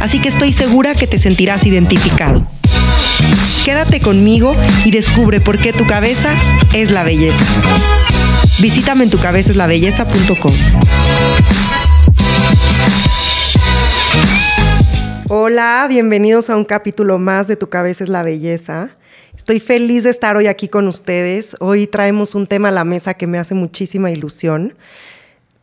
Así que estoy segura que te sentirás identificado. Quédate conmigo y descubre por qué tu cabeza es la belleza. Visítame en tucabezaslabelleza.com. Hola, bienvenidos a un capítulo más de Tu cabeza es la belleza. Estoy feliz de estar hoy aquí con ustedes. Hoy traemos un tema a la mesa que me hace muchísima ilusión,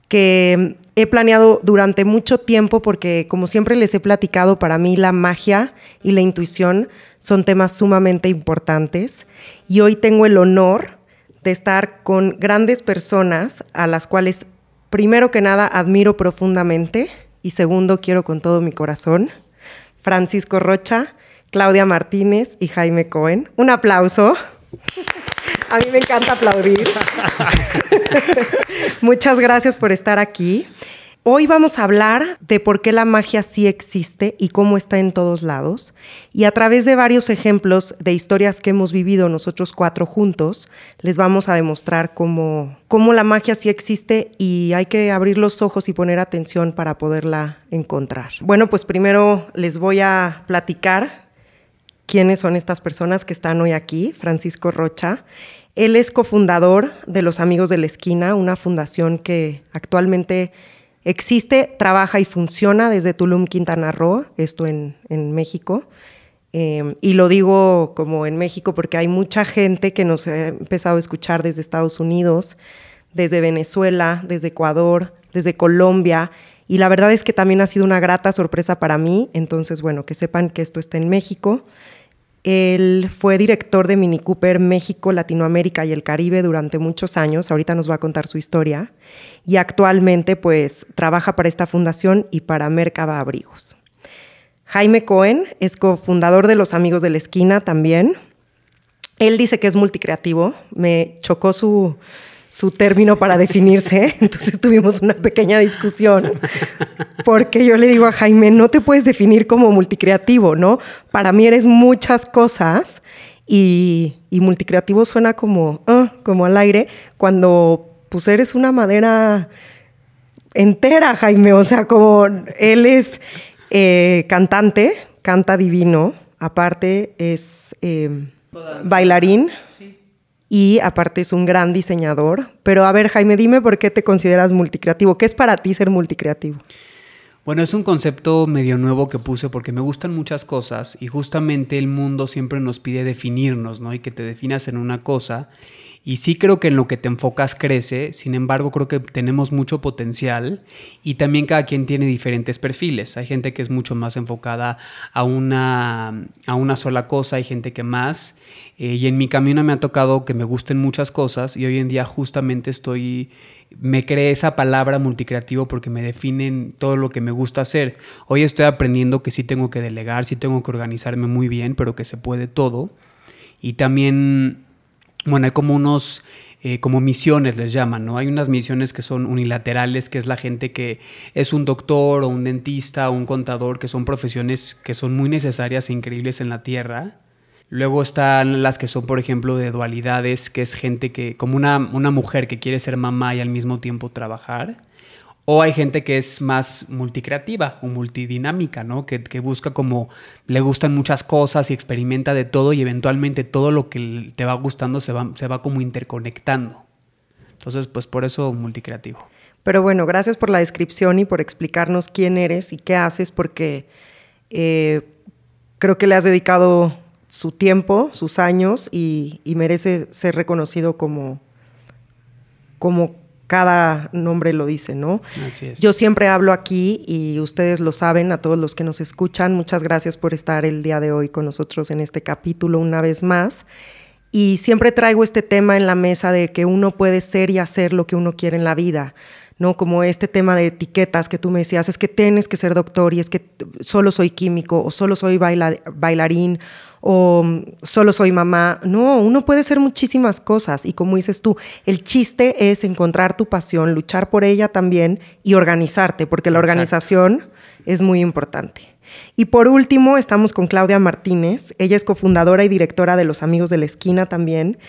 que he planeado durante mucho tiempo porque, como siempre les he platicado, para mí la magia y la intuición son temas sumamente importantes. Y hoy tengo el honor de estar con grandes personas a las cuales, primero que nada, admiro profundamente y segundo, quiero con todo mi corazón. Francisco Rocha, Claudia Martínez y Jaime Cohen. Un aplauso. A mí me encanta aplaudir. Muchas gracias por estar aquí. Hoy vamos a hablar de por qué la magia sí existe y cómo está en todos lados. Y a través de varios ejemplos de historias que hemos vivido nosotros cuatro juntos, les vamos a demostrar cómo, cómo la magia sí existe y hay que abrir los ojos y poner atención para poderla encontrar. Bueno, pues primero les voy a platicar quiénes son estas personas que están hoy aquí. Francisco Rocha. Él es cofundador de Los Amigos de la Esquina, una fundación que actualmente Existe, trabaja y funciona desde Tulum, Quintana Roo, esto en, México. Em, y lo digo como en México porque hay mucha gente que nos ha empezado a escuchar desde Estados Unidos, desde Venezuela, desde Ecuador, desde Colombia. Y la verdad es que también ha sido una grata sorpresa para mí. Entonces, bueno, que sepan que esto está en México. Él fue director de Mini Cooper México, Latinoamérica y el Caribe durante muchos años. Ahorita nos va a contar su historia. Y actualmente, pues, trabaja para esta fundación y para Mercaba Abrigos. Jaime Cohen es cofundador de Los Amigos de la Esquina también. Él dice que es multicreativo. Me chocó su, su término para definirse, entonces tuvimos una pequeña discusión, porque yo le digo a Jaime, no te puedes definir como multicreativo, ¿no? Para mí eres muchas cosas y, multicreativo suena como, ah, como al aire, cuando pues eres una madera entera, Jaime, o sea, como él es eh, cantante, canta divino, aparte es eh, bailarín. Sí y aparte es un gran diseñador. Pero a ver, Jaime, dime por qué te consideras multicreativo. ¿Qué es para ti ser multicreativo? Bueno, es un concepto medio nuevo que puse porque me gustan muchas cosas y justamente el mundo siempre nos pide definirnos, ¿no? Y que te definas en una cosa. Y sí creo que en lo que te enfocas crece, sin embargo creo que tenemos mucho potencial y también cada quien tiene diferentes perfiles. Hay gente que es mucho más enfocada a una, a una sola cosa, hay gente que más. Eh, y en mi camino me ha tocado que me gusten muchas cosas y hoy en día justamente estoy, me creé esa palabra multicreativo porque me definen todo lo que me gusta hacer. Hoy estoy aprendiendo que sí tengo que delegar, sí tengo que organizarme muy bien, pero que se puede todo. Y también bueno, hay como unos, eh, como misiones les llaman, ¿no? Hay unas misiones que son unilaterales, que es la gente que es un doctor o un dentista o un contador, que son profesiones que son muy necesarias e increíbles en la Tierra. Luego están las que son, por ejemplo, de dualidades, que es gente que, como una, una mujer que quiere ser mamá y al mismo tiempo trabajar. O hay gente que es más multicreativa o multidinámica, ¿no? Que, busca como, le gustan muchas cosas y experimenta de todo y eventualmente todo lo que te va gustando se va, se va como interconectando. Entonces, pues por eso multicreativo. Pero bueno, gracias por la descripción y por explicarnos quién eres y qué haces, porque eh, creo que le has dedicado su tiempo, sus años y, y merece ser reconocido como, como cada nombre lo dice, ¿no? Así es. Yo siempre hablo aquí y ustedes lo saben, a todos los que nos escuchan, muchas gracias por estar el día de hoy con nosotros en este capítulo una vez más. Y siempre traigo este tema en la mesa de que uno puede ser y hacer lo que uno quiere en la vida. ¿no? Como este tema de etiquetas que tú me decías, es que tienes que ser doctor y es que solo soy químico o solo soy bailarín o mm, solo soy mamá. No, uno puede ser muchísimas cosas y como dices tú, el chiste es encontrar tu pasión, luchar por ella también y organizarte, porque la organización es muy importante. Y por último, estamos con Claudia Martínez. Ella es cofundadora y directora de Los Amigos de la Esquina también.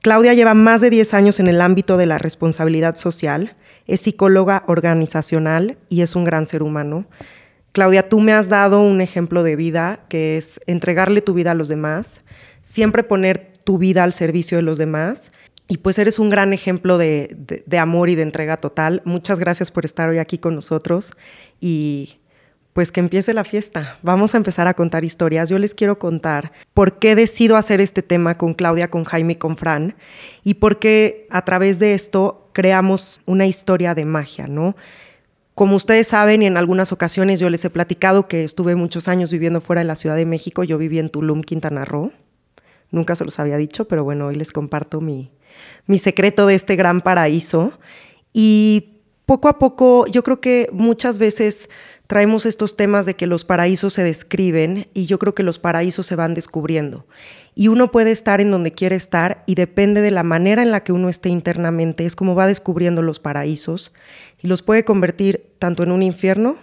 Claudia lleva más de 10 años en el ámbito de la responsabilidad social es psicóloga organizacional y es un gran ser humano. Claudia, tú me has dado un ejemplo de vida que es entregarle tu vida a los demás, siempre poner tu vida al servicio de los demás. Y pues eres un gran ejemplo de, amor y de entrega total. Muchas gracias por estar hoy aquí con nosotros y pues que empiece la fiesta. Vamos a empezar a contar historias. Yo les quiero contar por qué decido hacer este tema con Claudia, con Jaime y con Fran y por qué a través de esto creamos una historia de magia, ¿no? Como ustedes saben, y en algunas ocasiones yo les he platicado que estuve muchos años viviendo fuera de la Ciudad de México, yo viví en Tulum, Quintana Roo. Nunca se los había dicho, pero bueno, hoy les comparto mi, mi secreto de este gran paraíso. Y poco a poco, yo creo que muchas veces traemos estos temas de que los paraísos se describen y yo creo que los paraísos se van descubriendo. Y uno puede estar en donde quiere estar y depende de la manera en la que uno esté internamente, es como va descubriendo los paraísos y los puede convertir tanto en un infierno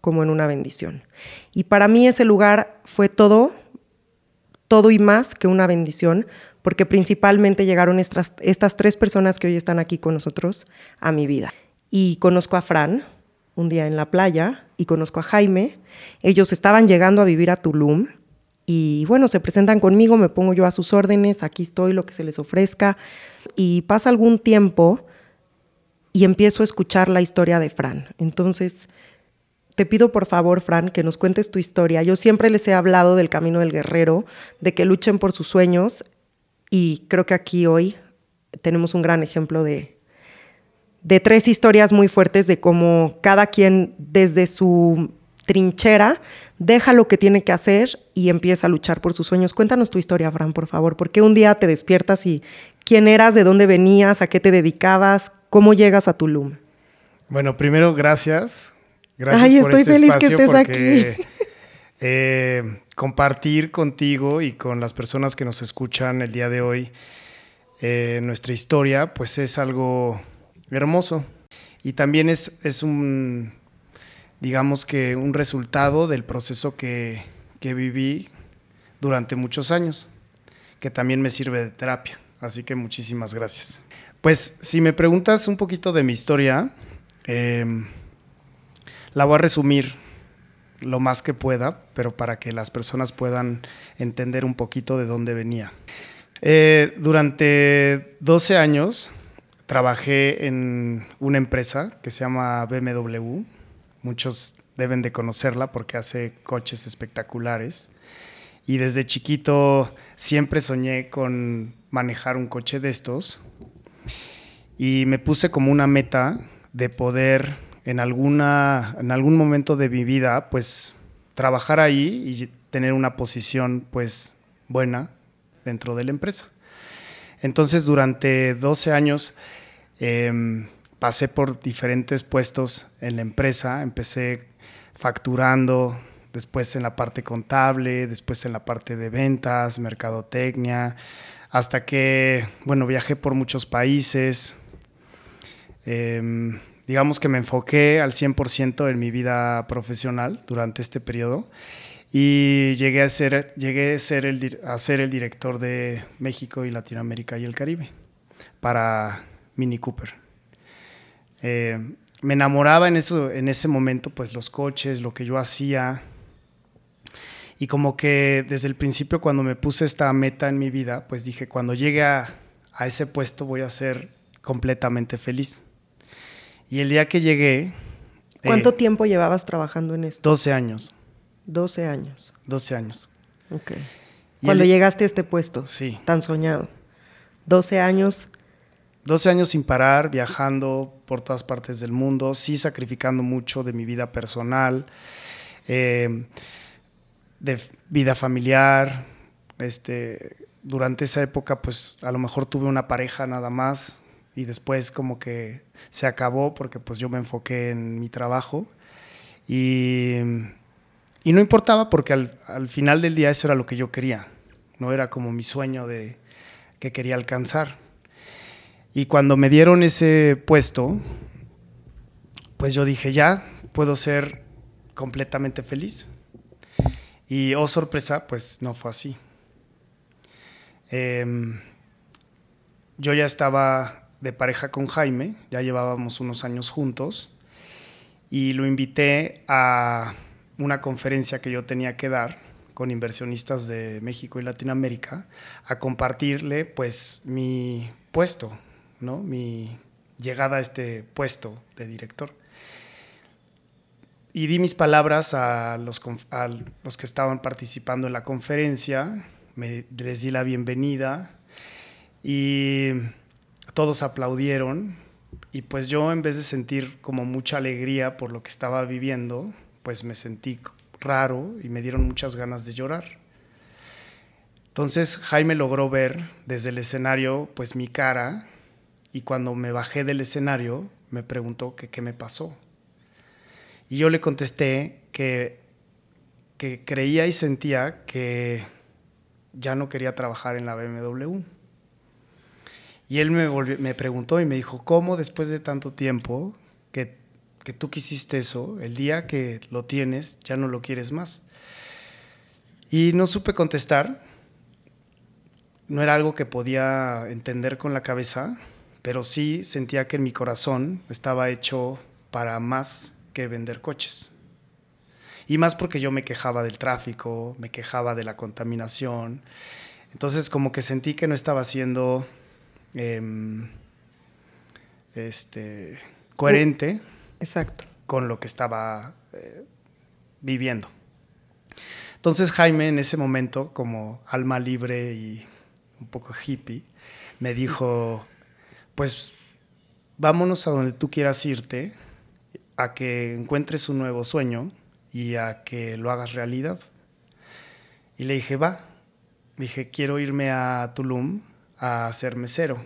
como en una bendición. Y para mí ese lugar fue todo, todo y más que una bendición, porque principalmente llegaron estas, estas tres personas que hoy están aquí con nosotros a mi vida. Y conozco a Fran, un día en la playa y conozco a Jaime. Ellos estaban llegando a vivir a Tulum y bueno, se presentan conmigo, me pongo yo a sus órdenes, aquí estoy, lo que se les ofrezca. Y pasa algún tiempo y empiezo a escuchar la historia de Fran. Entonces, te pido por favor, Fran, que nos cuentes tu historia. Yo siempre les he hablado del camino del guerrero, de que luchen por sus sueños y creo que aquí hoy tenemos un gran ejemplo de, de tres historias muy fuertes de cómo cada quien desde su trinchera deja lo que tiene que hacer y empieza a luchar por sus sueños. Cuéntanos tu historia, Fran, por favor. ¿Por qué un día te despiertas y quién eras, de dónde venías, a qué te dedicabas, cómo llegas a Tulum? Bueno, primero, gracias. Gracias Ay, estoy este feliz que estés aquí. Eh, compartir contigo y con las personas que nos escuchan el día de hoy eh, nuestra historia, pues es algo hermoso. Y también es, es un, digamos que un resultado del proceso que, que viví durante muchos años, que también me sirve de terapia. Así que muchísimas gracias. Pues si me preguntas un poquito de mi historia, em, la voy a resumir lo más que pueda, pero para que las personas puedan entender un poquito de dónde venía. Eh, durante 12 años trabajé en una empresa que se llama BMW. Muchos deben de conocerla porque hace coches espectaculares. Y desde chiquito siempre soñé con manejar un coche de estos. Y me puse como una meta de poder en, alguna, en algún momento de mi vida, pues trabajar ahí y tener una posición pues buena dentro de la empresa. Entonces durante 12 años Em, pasé por diferentes puestos en la empresa, empecé facturando, después en la parte contable, después en la parte de ventas, mercadotecnia, hasta que, bueno, viajé por muchos países. Em, digamos que me enfoqué al 100% en mi vida profesional durante este periodo y llegué a ser, llegué a ser, el, el director de México y Latinoamérica y el Caribe para Mini Cooper. Eh, me enamoraba en, eso, en ese momento, pues los coches, lo que yo hacía. Y como que desde el principio cuando me puse esta meta en mi vida, pues dije, cuando llegue a, ese puesto voy a ser completamente feliz. Y el día que llegué... ¿Cuánto eh, tiempo llevabas trabajando en esto? 12 años. 12 años. 12 años. Ok. Cuando llegaste a este puesto. Sí. Tan soñado. 12 años 12 años sin parar, viajando por todas partes del mundo, sí sacrificando mucho de mi vida personal, eh, de vida familiar. Este, durante esa época, pues a lo mejor tuve una pareja nada más, y después como que se acabó porque pues yo me enfoqué en mi trabajo y, y no importaba porque al, al, final del día eso era lo que yo quería, no era como mi sueño de que quería alcanzar. Y cuando me dieron ese puesto, pues yo dije, ya, puedo ser completamente feliz. Y oh sorpresa, pues no fue así. Eh, yo ya estaba de pareja con Jaime, ya llevábamos unos años juntos, y lo invité a una conferencia que yo tenía que dar con inversionistas de México y Latinoamérica, a compartirle pues mi puesto, ¿no? mi llegada a este puesto de director. Y di mis palabras a los, a los que estaban participando en la conferencia, me, les di la bienvenida y todos aplaudieron y pues yo en vez de sentir como mucha alegría por lo que estaba viviendo, pues me sentí raro y me dieron muchas ganas de llorar. Entonces Jaime logró ver desde el escenario pues mi cara y cuando me bajé del escenario me preguntó que qué me pasó. Y yo le contesté que, que creía y sentía que ya no quería trabajar en la BMW. Y él me, me preguntó y me dijo, ¿cómo después de tanto tiempo que, que tú quisiste eso, el día que lo tienes, ya no lo quieres más? Y no supe contestar. No era algo que podía entender con la cabeza, pero sí sentía que en mi corazón estaba hecho para más que vender coches. Y más porque yo me quejaba del tráfico, me quejaba de la contaminación. Entonces como que sentí que no estaba haciendo Em, este, coherente Exacto. con lo que estaba eh, viviendo. Entonces Jaime en ese momento, como alma libre y un poco hippie, me dijo, pues vámonos a donde tú quieras irte, a que encuentres un nuevo sueño y a que lo hagas realidad. Y le dije, va. Dije, quiero irme a Tulum a ser mesero,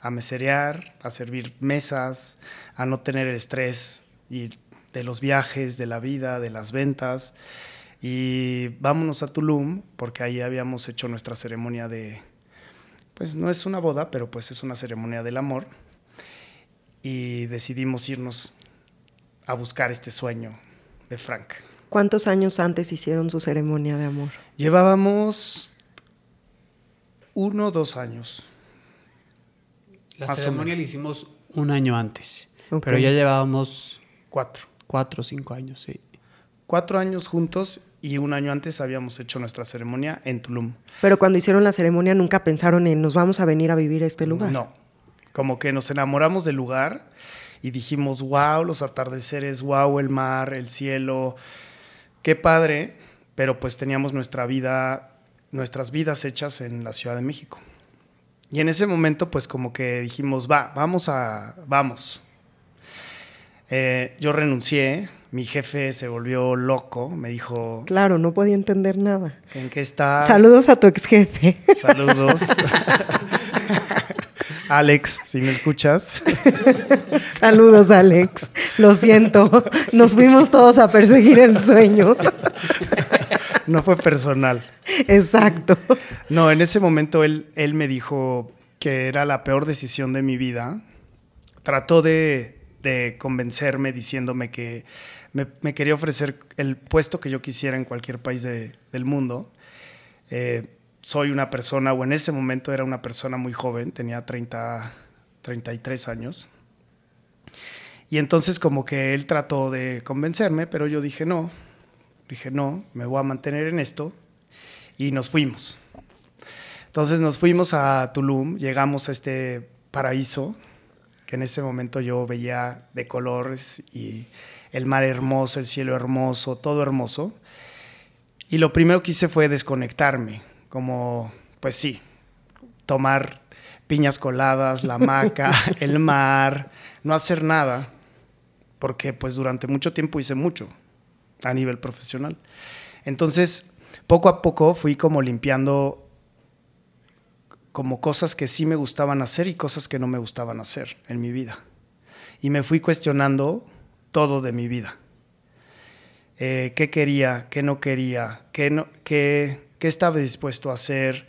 a meserear, a servir mesas, a no tener el estrés y de los viajes, de la vida, de las ventas. Y vámonos a Tulum, porque ahí habíamos hecho nuestra ceremonia de, pues no es una boda, pero pues es una ceremonia del amor. Y decidimos irnos a buscar este sueño de Frank. ¿Cuántos años antes hicieron su ceremonia de amor? Llevábamos uno o dos años. La ceremonia la hicimos un año antes, pero ya llevábamos... Cuatro. Cuatro o cinco años, sí. Cuatro años juntos y un año antes habíamos hecho nuestra ceremonia en Tulum. Pero cuando hicieron la ceremonia nunca pensaron en nos vamos a venir a vivir a este lugar. No, como que nos enamoramos del lugar y dijimos, wow, los atardeceres, wow, el mar, el cielo, qué padre, pero pues teníamos nuestra vida nuestras vidas hechas en la Ciudad de México. Y en ese momento, pues como que dijimos, va, vamos a, vamos. Eh, yo renuncié, mi jefe se volvió loco, me dijo... Claro, no podía entender nada. ¿En qué estás? Saludos a tu ex jefe. Saludos. Alex, si me escuchas. Saludos, Alex. Lo siento. Nos fuimos todos a perseguir el sueño. no fue personal. Exacto. No, en ese momento él, él me dijo que era la peor decisión de mi vida. Trató de, convencerme diciéndome que me, quería ofrecer el puesto que yo quisiera en cualquier país del mundo. Eh, soy una persona, o en ese momento era una persona muy joven, tenía 30, 33 años. Y entonces como que él trató de convencerme, pero yo dije no, Dije, no, me voy a mantener en esto. Y nos fuimos. Entonces nos fuimos a Tulum, llegamos a este paraíso, que en ese momento yo veía de colores y el mar hermoso, el cielo hermoso, todo hermoso. Y lo primero que hice fue desconectarme, como, pues sí, tomar piñas coladas, la hamaca, el mar, no hacer nada, porque pues durante mucho tiempo hice mucho a nivel profesional. Entonces, poco a poco fui como limpiando como cosas que sí me gustaban hacer y cosas que no me gustaban hacer en mi vida. Y me fui cuestionando todo de mi vida. Eh, qué quería, qué no quería, qué, no, qué, qué estaba dispuesto a hacer,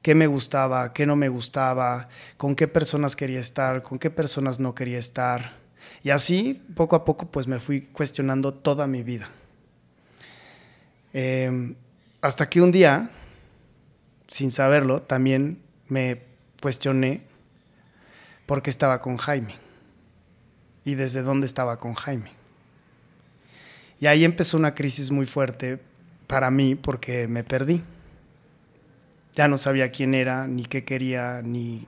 qué me gustaba, qué no me gustaba, con qué personas quería estar, con qué personas no quería estar. Y así, poco a poco, pues me fui cuestionando toda mi vida. Em, hasta que un día, sin saberlo, también me cuestioné por qué estaba con Jaime y desde dónde estaba con Jaime. Y ahí empezó una crisis muy fuerte para mí porque me perdí ya no sabía quién era, ni qué quería, ni,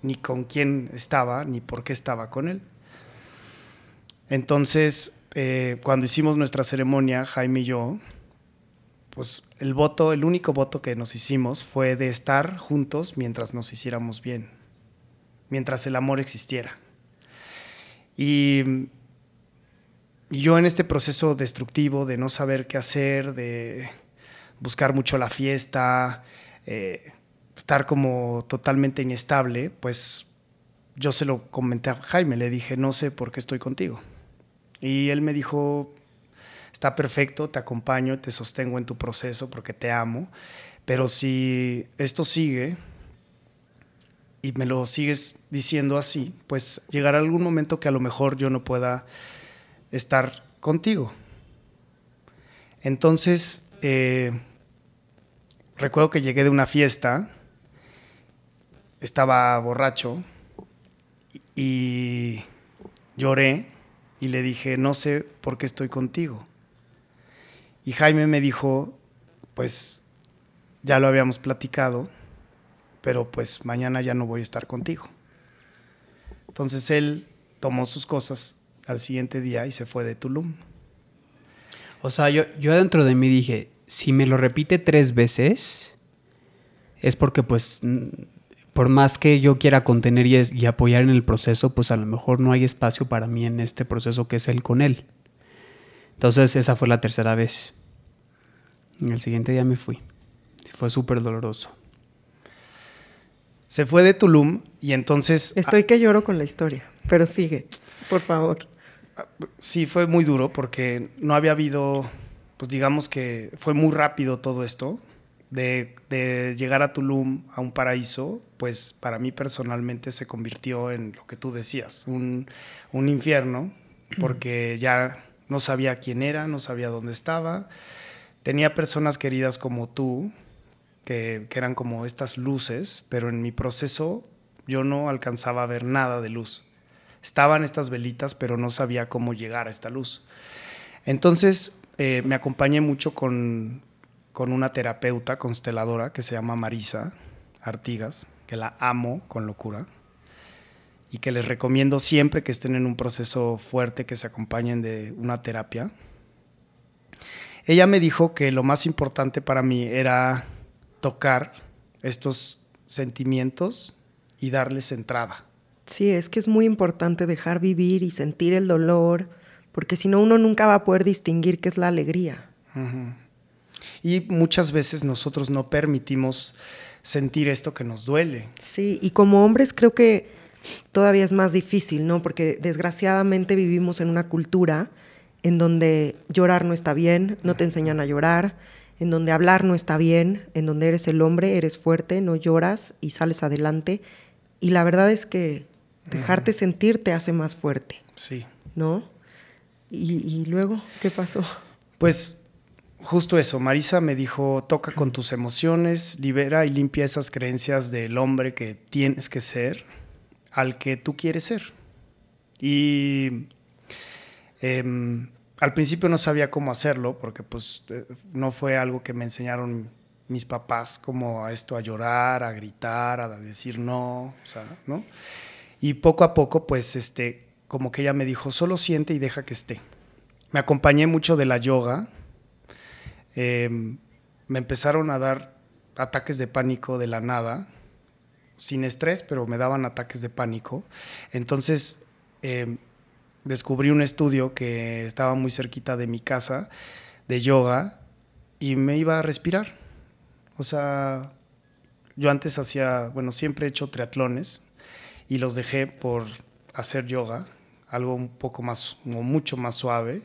ni con quién estaba, ni por qué estaba con él. Entonces, eh, cuando hicimos nuestra ceremonia, Jaime y yo, pues el voto, el único voto que nos hicimos fue de estar juntos mientras nos hiciéramos bien, mientras el amor existiera. Y, y yo en este proceso destructivo de no saber qué hacer, de buscar mucho la fiesta, eh, estar como totalmente inestable, pues yo se lo comenté a Jaime, le dije, no sé por qué estoy contigo. Y él me dijo, está perfecto, te acompaño, te sostengo en tu proceso porque te amo, pero si esto sigue y me lo sigues diciendo así, pues llegará algún momento que a lo mejor yo no pueda estar contigo. Entonces, eh, recuerdo que llegué de una fiesta, estaba borracho y lloré y le dije, no sé por qué estoy contigo. Y Jaime me dijo, pues ya lo habíamos platicado, pero pues mañana ya no voy a estar contigo. Entonces él tomó sus cosas al siguiente día y se fue de Tulum. O sea, yo, yo dentro de mí dije, si me lo repite tres veces, es porque pues por más que yo quiera contener y, apoyar en el proceso, pues a lo mejor no hay espacio para mí en este proceso que es él con él. Entonces esa fue la tercera vez. En el siguiente día me fui. Fue súper doloroso. Se fue de Tulum y entonces... Estoy que lloro con la historia, pero sigue, por favor. Sí, fue muy duro porque no había habido pues digamos que fue muy rápido todo esto. De, llegar a Tulum, a un paraíso, pues para mí personalmente se convirtió en lo que tú decías, un, infierno, porque ya no sabía quién era, no sabía dónde estaba. Tenía personas queridas como tú, que, que, eran como estas luces, pero en mi proceso yo no alcanzaba a ver nada de luz. Estaban estas velitas, pero no sabía cómo llegar a esta luz. Entonces eh, me acompañé mucho con, una terapeuta consteladora que se llama Marisa Artigas, que la amo con locura y que les recomiendo siempre que estén en un proceso fuerte que se acompañen de una terapia. Ella me dijo que lo más importante para mí era tocar estos sentimientos y darles entrada. Sí, es que es muy importante dejar vivir y sentir el dolor, porque si no uno nunca va a poder distinguir qué es la alegría. Y muchas veces nosotros no permitimos sentir esto que nos duele. Sí, y como hombres creo que todavía es más difícil, ¿no? Porque desgraciadamente vivimos en una cultura en donde llorar no está bien, no te enseñan a llorar, en donde hablar no está bien, en donde eres el hombre, eres fuerte, no lloras y sales adelante. Y la verdad es que dejarte sentir te hace más fuerte. Sí. ¿No? ¿Y, luego qué pasó? Pues justo eso, Marisa me dijo, toca con tus emociones, libera y limpia esas creencias del hombre que tienes que ser al que tú quieres ser. Y em, al principio no sabía cómo hacerlo porque pues eh, no fue algo que me enseñaron mis papás como a esto, a llorar, a gritar, a decir no, o sea, ¿no? Y poco a poco pues este como que ella me dijo, solo siente y deja que esté. Me acompañé mucho de la yoga. Em, me empezaron a dar ataques de pánico de la nada, sin estrés, pero me daban ataques de pánico. Entonces em, descubrí un estudio que estaba muy cerquita de mi casa de yoga y me iba a respirar. O sea, Yo antes hacía, bueno, siempre he hecho triatlones y los dejé por hacer yoga, algo un poco más, o mucho más suave,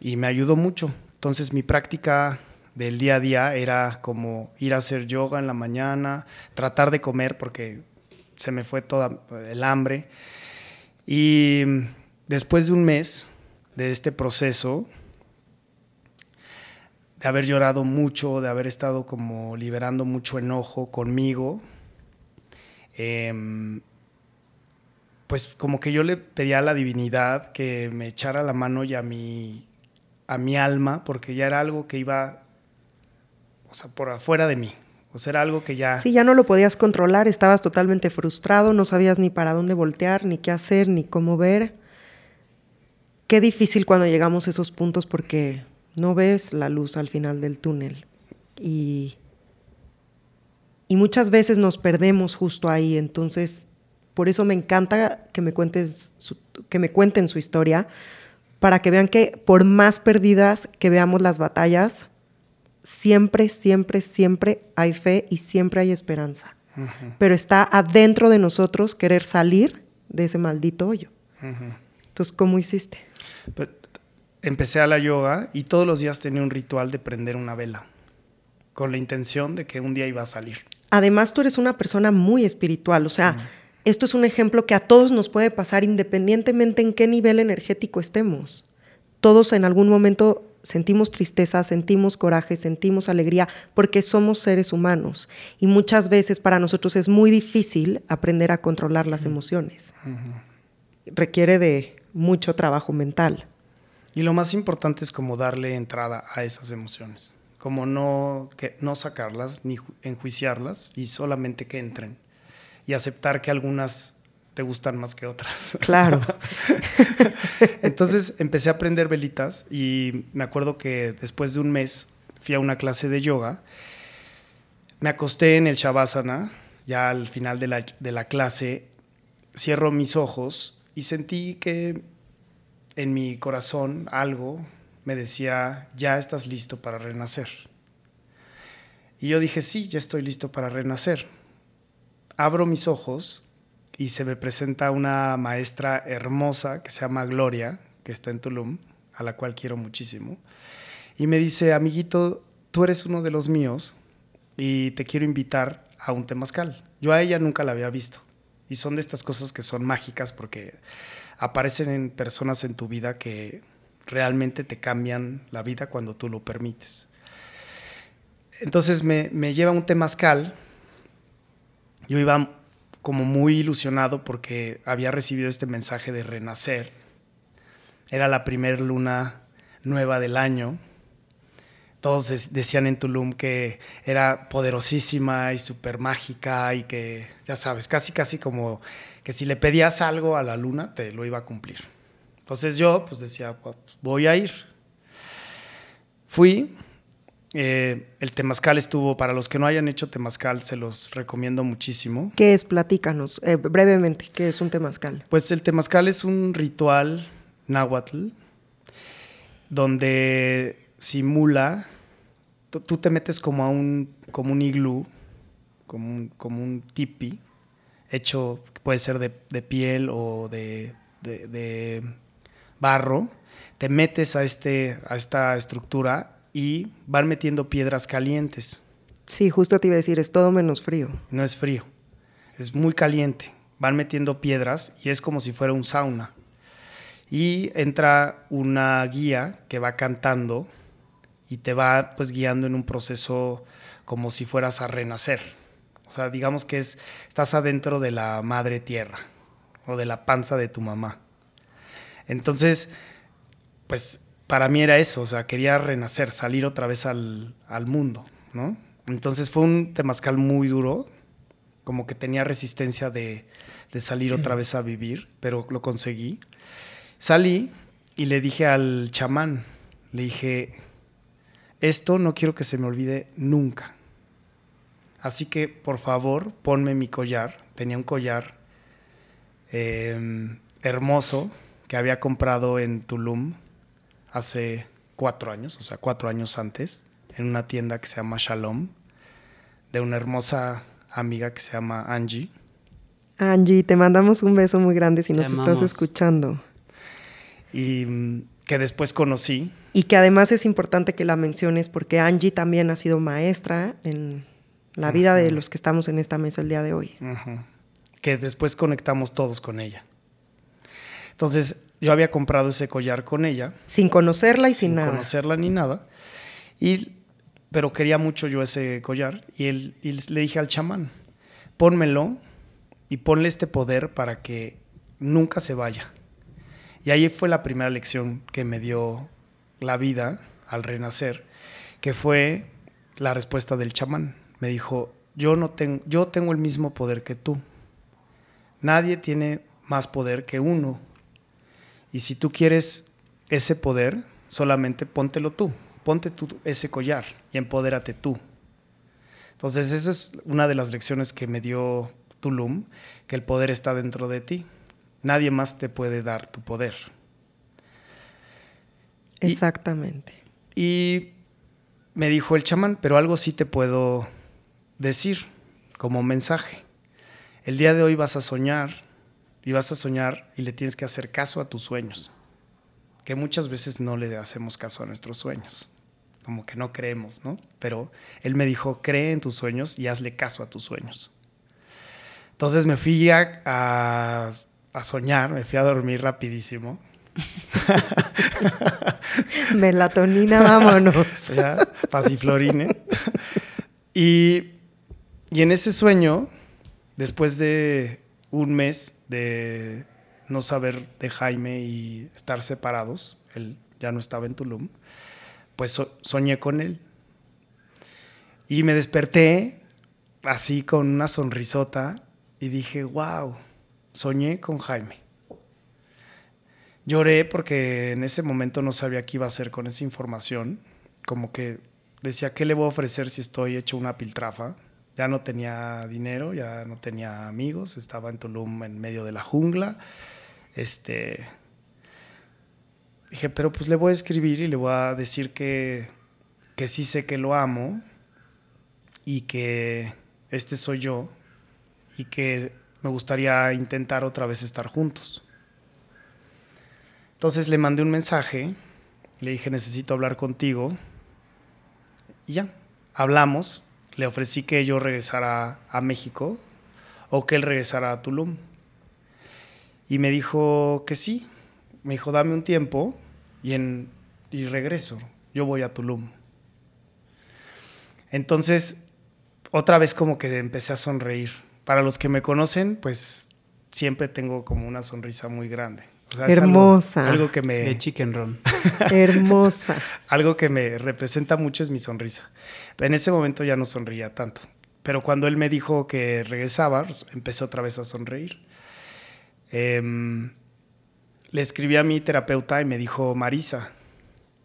y me ayudó mucho. Entonces mi práctica del día a día era como ir a hacer yoga en la mañana, tratar de comer porque se me fue toda el hambre. Y después de un mes de este proceso, de haber llorado mucho, de haber estado como liberando mucho enojo conmigo, em, pues como que yo le pedía a la divinidad que me echara la mano y a mi, a mi alma, porque ya era algo que iba, o sea, por afuera de mí. O sea, era algo que ya... Sí, ya no lo podías controlar, estabas totalmente frustrado, no sabías ni para dónde voltear, ni qué hacer, ni cómo ver. Qué difícil cuando llegamos a esos puntos porque no ves la luz al final del túnel. Y, y muchas veces nos perdemos justo ahí. Entonces, por eso me encanta que me, que me cuenten su historia, para que vean que por más perdidas que veamos las batallas, siempre, siempre, siempre hay fe y siempre hay esperanza. Pero está adentro de nosotros querer salir de ese maldito hoyo. Entonces, ¿cómo hiciste? Pues, empecé a la yoga y todos los días tenía un ritual de prender una vela, con la intención de que un día iba a salir. Además, tú eres una persona muy espiritual, o sea, esto es un ejemplo que a todos nos puede pasar independientemente en qué nivel energético estemos. Todos en algún momento sentimos tristeza, sentimos coraje, sentimos alegría, porque somos seres humanos. Y muchas veces para nosotros es muy difícil aprender a controlar las emociones. Requiere de mucho trabajo mental. Y lo más importante es como darle entrada a esas emociones, como no, que, no sacarlas ni enjuiciarlas y solamente que entren y aceptar que algunas te gustan más que otras. Claro. Entonces empecé a aprender velitas y me acuerdo que después de un mes fui a una clase de yoga, me acosté en el Shavasana, ya al final de la, de la clase, cierro mis ojos y sentí que en mi corazón algo me decía, ya estás listo para renacer. Y yo dije, sí, ya estoy listo para renacer. Abro mis ojos y se me presenta una maestra hermosa que se llama Gloria, que está en Tulum, a la cual quiero muchísimo. Y me dice, amiguito, tú eres uno de los míos y te quiero invitar a un temazcal. Yo a ella nunca la había visto. Y son de estas cosas que son mágicas porque aparecen en personas en tu vida que realmente te cambian la vida cuando tú lo permites. Entonces me, me lleva un temazcal. Yo iba como muy ilusionado porque había recibido este mensaje de renacer. Era la primera luna nueva del año. Todos decían en Tulum que era poderosísima y súper mágica y que, ya sabes, casi, casi como que si le pedías algo a la luna, te lo iba a cumplir. Entonces yo, pues decía, pues, voy a ir. Fui. Eh, el temazcal estuvo, para los que no hayan hecho temazcal, se los recomiendo muchísimo. ¿Qué es? Platícanos eh, brevemente, ¿qué es un temazcal? Pues el temazcal es un ritual náhuatl donde simula, tú te metes como a un, como un iglú, como un, como un tipi, hecho, puede ser de, piel o de, barro, te metes a, este, a esta estructura y van metiendo piedras calientes. Sí, justo te iba a decir, es todo menos frío. No es frío, es muy caliente. Van metiendo piedras y es como si fuera un sauna. Y entra una guía que va cantando y te va pues guiando en un proceso como si fueras a renacer. O sea, digamos que es, estás adentro de la madre tierra o de la panza de tu mamá. Entonces, pues para mí era eso, o sea, quería renacer, salir otra vez al, mundo, ¿no? Entonces fue un temazcal muy duro, como que tenía resistencia de, de salir otra vez a vivir, pero lo conseguí. Salí y le dije al chamán, le dije, esto no quiero que se me olvide nunca. Así que, por favor, ponme mi collar. Tenía un collar em, hermoso que había comprado en Tulum hace cuatro años, o sea, cuatro años antes, en una tienda que se llama Shalom, de una hermosa amiga que se llama Angie. Angie, te mandamos un beso muy grande si nos estás escuchando. Y mm, que después conocí. Y que además es importante que la menciones porque Angie también ha sido maestra en la vida de los que estamos en esta mesa el día de hoy. Que después conectamos todos con ella. Entonces, yo había comprado ese collar con ella. Sin conocerla y sin, nada. Sin conocerla ni nada. Y, pero quería mucho yo ese collar. Y, él, y le dije al chamán, pónmelo y ponle este poder para que nunca se vaya. Y ahí fue la primera lección que me dio la vida al renacer, que fue la respuesta del chamán. Me dijo, yo, no tengo, yo tengo el mismo poder que tú. Nadie tiene más poder que uno. Y si tú quieres ese poder, solamente póntelo tú. Ponte tú ese collar y empodérate tú. Entonces, esa es una de las lecciones que me dio Tulum, que el poder está dentro de ti. Nadie más te puede dar tu poder. Exactamente. Y, me dijo el chamán, pero algo sí te puedo decir como mensaje. El día de hoy vas a soñar y vas a soñar y le tienes que hacer caso a tus sueños, que muchas veces no le hacemos caso a nuestros sueños, como que no creemos, ¿no? Pero él me dijo, cree en tus sueños y hazle caso a tus sueños. Entonces me fui a a soñar, me fui a dormir rapidísimo. Melatonina, vámonos. ya, pasiflorine. Y, y en ese sueño, después de un mes de no saber de Jaime y estar separados, él ya no estaba en Tulum, pues soñé con él. Y me desperté así con una sonrisota y dije, wow soñé con Jaime. Lloré porque en ese momento no sabía qué iba a hacer con esa información. Como que decía, ¿qué le voy a ofrecer si estoy hecho una piltrafa? Ya no tenía dinero, ya no tenía amigos, estaba en Tulum en medio de la jungla. Este, dije, pero pues le voy a escribir y le voy a decir que, que sí sé que lo amo y que este soy yo y que me gustaría intentar otra vez estar juntos. Entonces le mandé un mensaje, le dije, necesito hablar contigo. Y ya, hablamos, le ofrecí que yo regresara a México o que él regresara a Tulum. Y me dijo que sí. Me dijo, dame un tiempo y, en, y regreso. Yo voy a Tulum. Entonces, otra vez como que empecé a sonreír para los que me conocen, pues siempre tengo como una sonrisa muy grande. Hermosa. Algo, que me... De chicken run. Hermosa. algo que me representa mucho es mi sonrisa. En ese momento ya no sonría tanto. Pero cuando él me dijo que regresaba, pues, empecé otra vez a sonreír. Em, le escribí a mi terapeuta y me dijo, Marisa,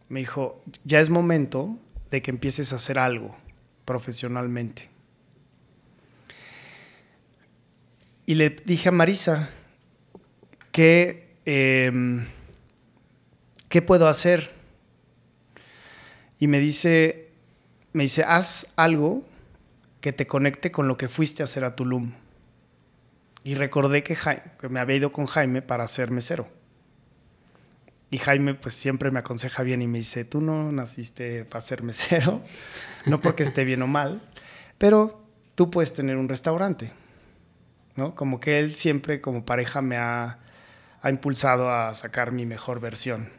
me dijo, ya es momento de que empieces a hacer algo profesionalmente. Y le dije a Marisa, ¿qué, em, ¿qué puedo hacer? Y me dice, me dice, haz algo que te conecte con lo que fuiste a hacer a Tulum. Y recordé que, que me había ido con Jaime para ser mesero. Y Jaime pues siempre me aconseja bien y me dice, tú no naciste para ser mesero, no porque esté bien o mal, pero tú puedes tener un restaurante. ¿no? Como que él siempre como pareja me ha, impulsado a sacar mi mejor versión.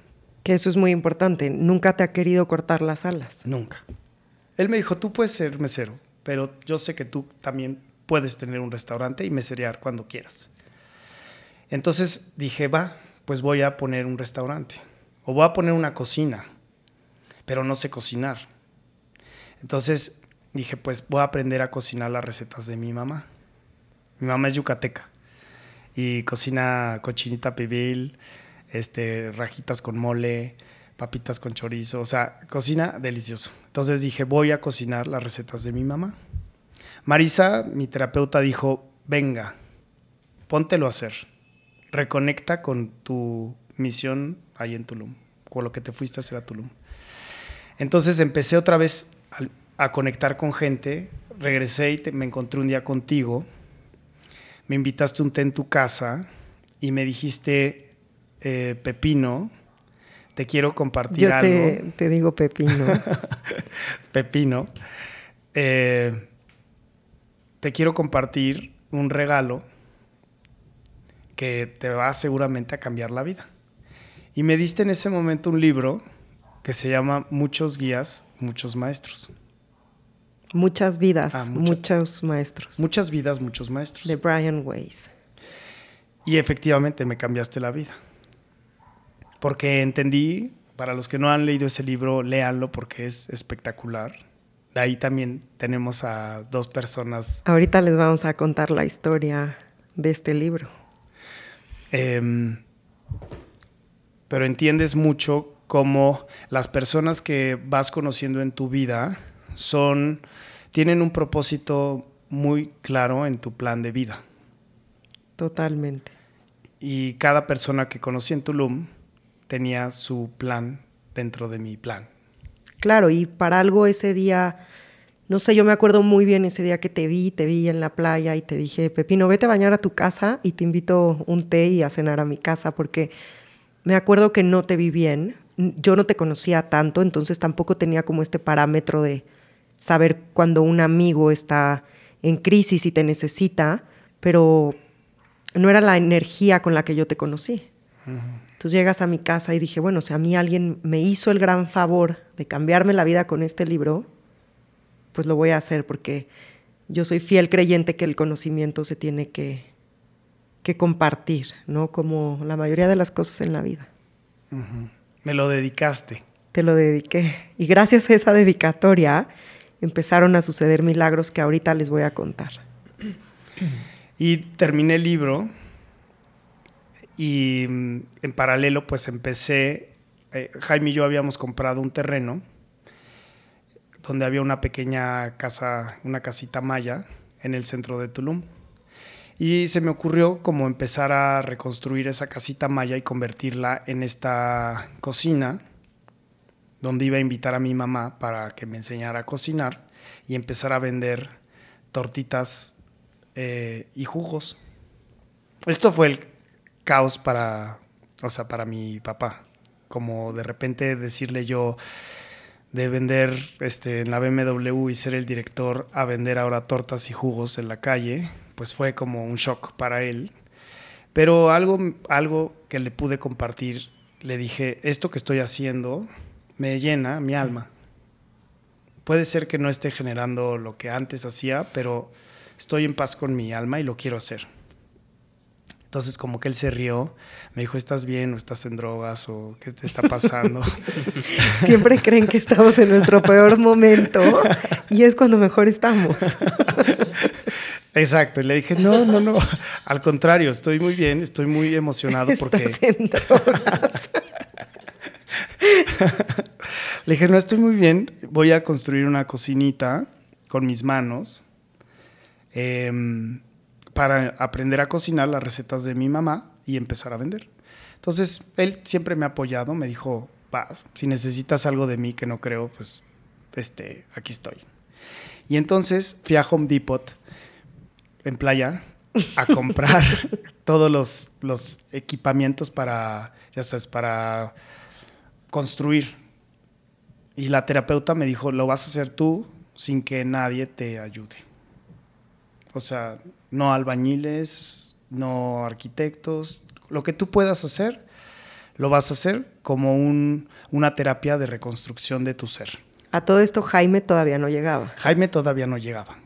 Que eso es muy importante. Nunca te ha querido cortar las alas. Nunca. Él me dijo, tú puedes ser mesero, pero yo sé que tú también puedes tener un restaurante y meserear cuando quieras. Entonces dije, va, pues voy a poner un restaurante. O voy a poner una cocina, pero no sé cocinar. Entonces dije, pues voy a aprender a cocinar las recetas de mi mamá. Mi mamá es yucateca y cocina cochinita pibil, este, rajitas con mole, papitas con chorizo, o sea, cocina delicioso. Entonces dije, voy a cocinar las recetas de mi mamá. Marisa, mi terapeuta, dijo, venga, póntelo a hacer. Reconecta con tu misión ahí en Tulum, con lo que te fuiste a hacer a Tulum. Entonces empecé otra vez a, a conectar con gente, regresé y me encontré un día contigo, me invitaste un té en tu casa y me dijiste, eh, Pepino, te quiero compartir Yo algo. Te, te digo Pepino. Pepino. Eh, te quiero compartir un regalo que te va seguramente a cambiar la vida. Y me diste en ese momento un libro que se llama Muchos guías, muchos maestros. Muchas vidas, Ah, mucho- muchos maestros. Muchas vidas, muchos maestros. de Brian Weiss. Y efectivamente me cambiaste la vida. Porque entendí, para los que no han leído ese libro, léanlo porque es espectacular. Ahí también tenemos a dos personas Ahorita les vamos a contar la historia de este libro. Em, pero entiendes mucho cómo las personas que vas conociendo en tu vida son, tienen un propósito muy claro en tu plan de vida. Totalmente. Y cada persona que conocí en Tulum tenía su plan dentro de mi plan. Claro, y para algo ese día, no sé, yo me acuerdo muy bien ese día que te vi, te vi en la playa y te dije, Pepino, vete a bañar a tu casa y te invito un té y a cenar a mi casa, porque me acuerdo que no te vi bien, yo no te conocía tanto, entonces tampoco tenía como este parámetro de saber cuando un amigo está en crisis y te necesita, pero no era la energía con la que yo te conocí. Entonces llegas a mi casa y dije, bueno, si a mí alguien me hizo el gran favor de cambiarme la vida con este libro, pues lo voy a hacer porque yo soy fiel creyente que el conocimiento se tiene que, que compartir, ¿no? Como la mayoría de las cosas en la vida. Me lo dedicaste. Te lo dediqué. Y gracias a esa dedicatoria empezaron a suceder milagros que ahorita les voy a contar. Y terminé el libro y mm, en paralelo pues empecé, eh, Jaime y yo habíamos comprado un terreno donde había una pequeña casa, una casita maya en el centro de Tulum. Y se me ocurrió como empezar a reconstruir esa casita maya y convertirla en esta cocina donde iba a invitar a mi mamá para que me enseñara a cocinar y empezar a vender tortitas eh, y jugos. Esto fue el caos para, o sea, para mi papá. Como de repente decirle yo de vender este, en la BMW y ser el director a vender ahora tortas y jugos en la calle, pues fue como un shock para él. Pero algo, algo que le pude compartir, le dije, esto que estoy haciendo me llena mi alma. Puede ser que no esté generando lo que antes hacía, pero estoy en paz con mi alma y lo quiero hacer. Entonces como que él se rió, me dijo, ¿estás bien o estás en drogas o qué te está pasando? Siempre creen que estamos en nuestro peor momento y es cuando mejor estamos. Exacto, y le dije, no, no, no, al contrario, estoy muy bien, estoy muy emocionado porque... Estás en drogas. Le dije, no estoy muy bien, voy a construir una cocinita con mis manos em, para aprender a cocinar las recetas de mi mamá y empezar a vender. Entonces, él siempre me ha apoyado, me dijo, va, si necesitas algo de mí que no creo, pues este, aquí estoy. Y entonces fui a Home Depot en playa a comprar todos los, los equipamientos para, ya sabes, para construir. Y la terapeuta me dijo, lo vas a hacer tú sin que nadie te ayude. O sea, no albañiles, no arquitectos, lo que tú puedas hacer, lo vas a hacer como un- una terapia de reconstrucción de tu ser. A todo esto Jaime todavía no llegaba. Jaime todavía no llegaba.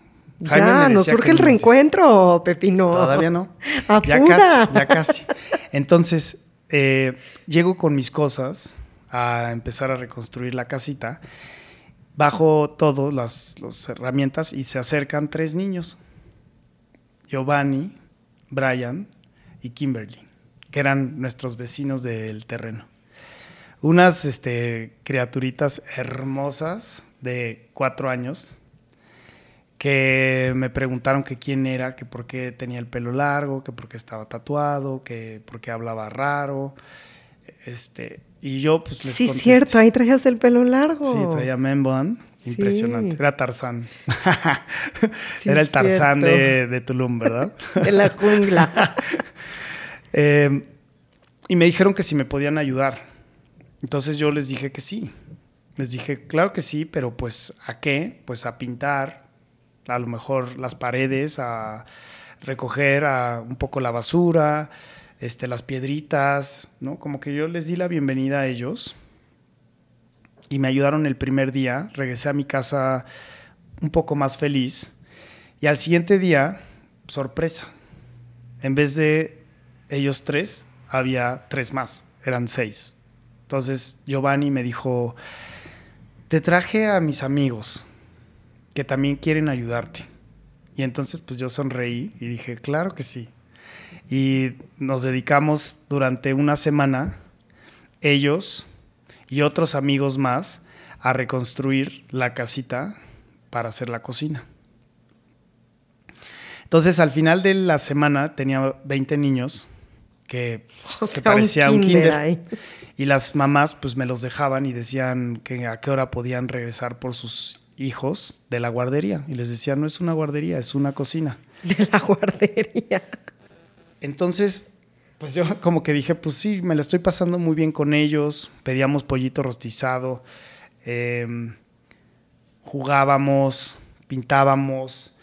Jaime ya, nos surge el reencuentro, Pepino. Todavía no. Ya casi, ya casi. Entonces, eh, llego con mis cosas a empezar a reconstruir la casita. Bajo todas las, herramientas y se acercan tres niños. Giovanni, Brian y Kimberly, que eran nuestros vecinos del terreno. Unas este, criaturitas hermosas de cuatro años que me preguntaron que quién era, que por qué tenía el pelo largo, que por qué estaba tatuado, que por qué hablaba raro. Este, Y yo pues les Sí, contesté. cierto, ahí traías el pelo largo. Sí, traía. Sí. Impresionante. Era Tarzán. Sí, Era el Tarzán de, de Tulum, ¿verdad? En la jungla. Eh, y me dijeron que si me podían ayudar. Entonces yo les dije que sí. Les dije, claro que sí, pero pues ¿a qué? Pues a pintar, a lo mejor las paredes, a recoger a un poco la basura, este, las piedritas, ¿no? Como que yo les di la bienvenida a ellos y me ayudaron el primer día. Regresé a mi casa un poco más feliz y al siguiente día, sorpresa, en vez de ellos tres, había tres más, eran seis. Entonces Giovanni me dijo, te traje a mis amigos que también quieren ayudarte. Y entonces pues yo sonreí y dije, claro que sí. Y nos dedicamos durante una semana, ellos y otros amigos más, a reconstruir la casita para hacer la cocina. Entonces al final de la semana tenía 20 niños que, O que sea, parecía un un kinder. Y las mamás pues me los dejaban y decían que a qué hora podían regresar por sus hijos de la guardería. Y les decía, no es una guardería, es una cocina. De la guardería. Entonces, pues yo como que dije, pues sí, me la estoy pasando muy bien con ellos. Pedíamos pollito rostizado, em, jugábamos, pintábamos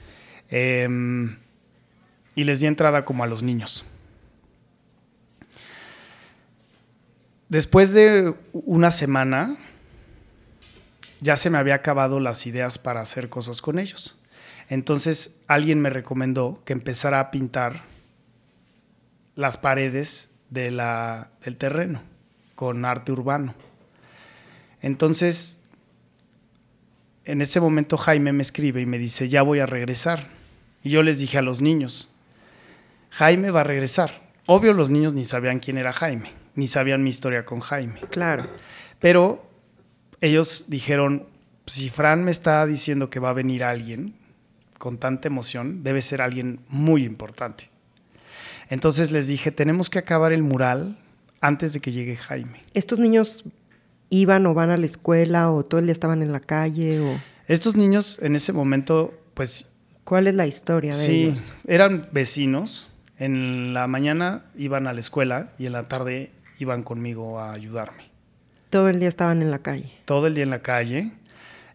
em, y les di entrada como a los niños. Después de una semana, ya se me había acabado las ideas para hacer cosas con ellos. Entonces alguien me recomendó que empezara a pintar las paredes de la- del terreno con arte urbano. Entonces, en ese momento Jaime me escribe y me dice, ya voy a regresar. Y yo les dije a los niños, Jaime va a regresar. Obvio los niños ni sabían quién era Jaime, ni sabían mi historia con Jaime. Claro. Pero ellos dijeron, si Fran me está diciendo que va a venir alguien con tanta emoción, debe ser alguien muy importante. Entonces les dije, tenemos que acabar el mural antes de que llegue Jaime. ¿Estos niños iban o van a la escuela o todo el día estaban en la calle o Estos niños en ese momento, pues cuál es la historia de sí, ellos? eran vecinos. En la mañana iban a la escuela y en la tarde iban conmigo a ayudarme. Todo el día estaban en la calle. todo el día en la calle.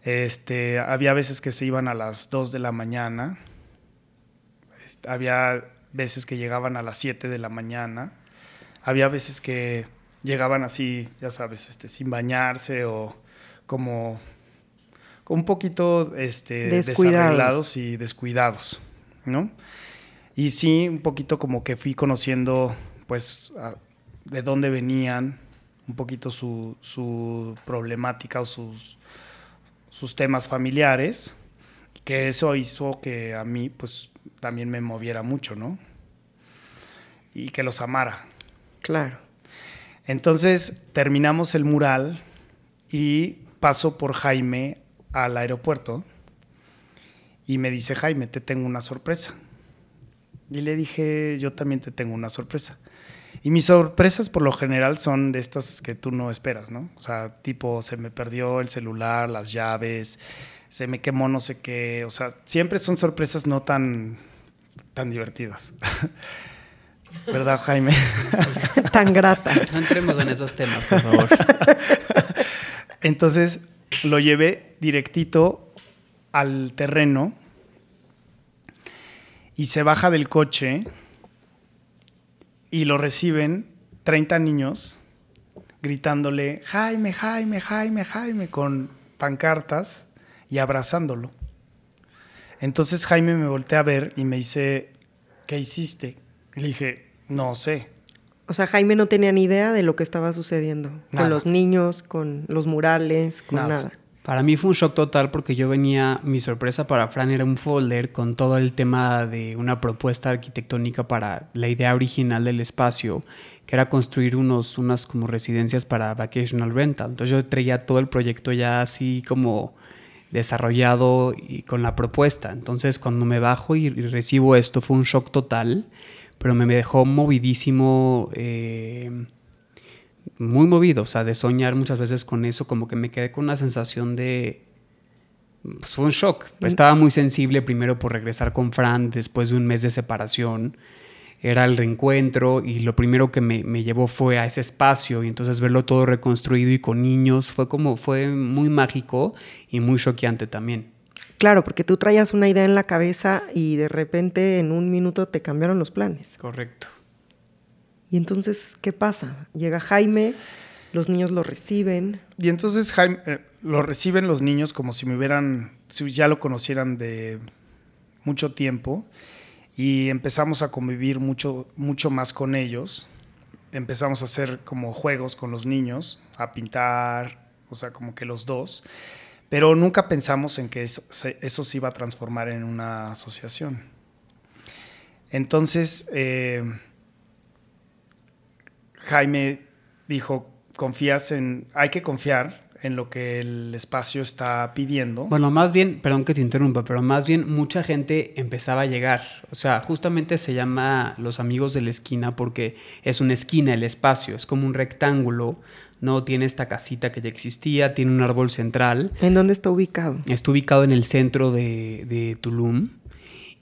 Este, había veces que se iban a las 2 de la mañana. Este, había veces que llegaban a las 7 de la mañana. Había veces que llegaban así, ya sabes, este, sin bañarse o como, como un poquito este, Descuidados. desarreglados y descuidados, ¿no? Y sí, un poquito como que fui conociendo, pues, a- de dónde venían, un poquito su, su problemática o sus, sus temas familiares, que eso hizo que a mí, pues, también me moviera mucho, ¿no? Y que los amara. Claro. Entonces terminamos el mural y paso por Jaime al aeropuerto y me dice, Jaime, te tengo una sorpresa. Y le dije, yo también te tengo una sorpresa. Y mis sorpresas por lo general son de estas que tú no esperas, ¿no? O sea, tipo, se me perdió el celular, las llaves, se me quemó no sé qué. O sea, siempre son sorpresas no tan, tan divertidas. ¿Verdad, Jaime? Tan gratas. No entremos en esos temas, por favor. Entonces lo llevé directito al terreno y se baja del coche y lo reciben 30 niños gritándole Jaime, Jaime, Jaime, Jaime con pancartas y abrazándolo. Entonces Jaime me voltea a ver y me dice, ¿qué hiciste? Y le dije, no sé. O sea, Jaime no tenía ni idea de lo que estaba sucediendo Nada. con los niños, con los murales, con Nada. nada. Para mí fue un shock total porque yo venía, mi sorpresa para Fran era un folder con todo el tema de una propuesta arquitectónica para la idea original del espacio, que era construir unos, unas como residencias para vacational rental. Entonces yo traía todo el proyecto ya así como desarrollado y con la propuesta. Entonces cuando me bajo y, y recibo esto fue un shock total, pero me, dejó movidísimo. eh, muy movido, o sea, de soñar muchas veces con eso, como que me quedé con una sensación de... Pues fue un shock. Mm. Estaba muy sensible primero por regresar con Fran después de un mes de separación. Era el reencuentro y lo primero que me, me llevó fue a ese espacio y entonces verlo todo reconstruido y con niños fue como, fue muy mágico y muy choqueante también. Claro, porque tú traías una idea en la cabeza y de repente en un minuto te cambiaron los planes. Correcto. Y entonces, ¿qué pasa? Llega Jaime, los niños lo reciben. Y entonces Jaime, eh, lo reciben los niños como si me hubieran, si ya lo conocieran de mucho tiempo y empezamos a convivir mucho, mucho más con ellos. Empezamos a hacer como juegos con los niños, a pintar, o sea, como que los dos. Pero nunca pensamos en que eso se, iba a transformar en una asociación. Entonces, eh, Jaime dijo, confías en, hay que confiar en lo que el espacio está pidiendo. Bueno, más bien, perdón que te interrumpa, pero más bien mucha gente empezaba a llegar. O sea, justamente se llama Los Amigos de la Esquina porque es una esquina el espacio, es como un rectángulo, ¿no? Tiene esta casita que ya existía, tiene un árbol central. ¿En dónde está ubicado? Está ubicado en el centro de, de Tulum.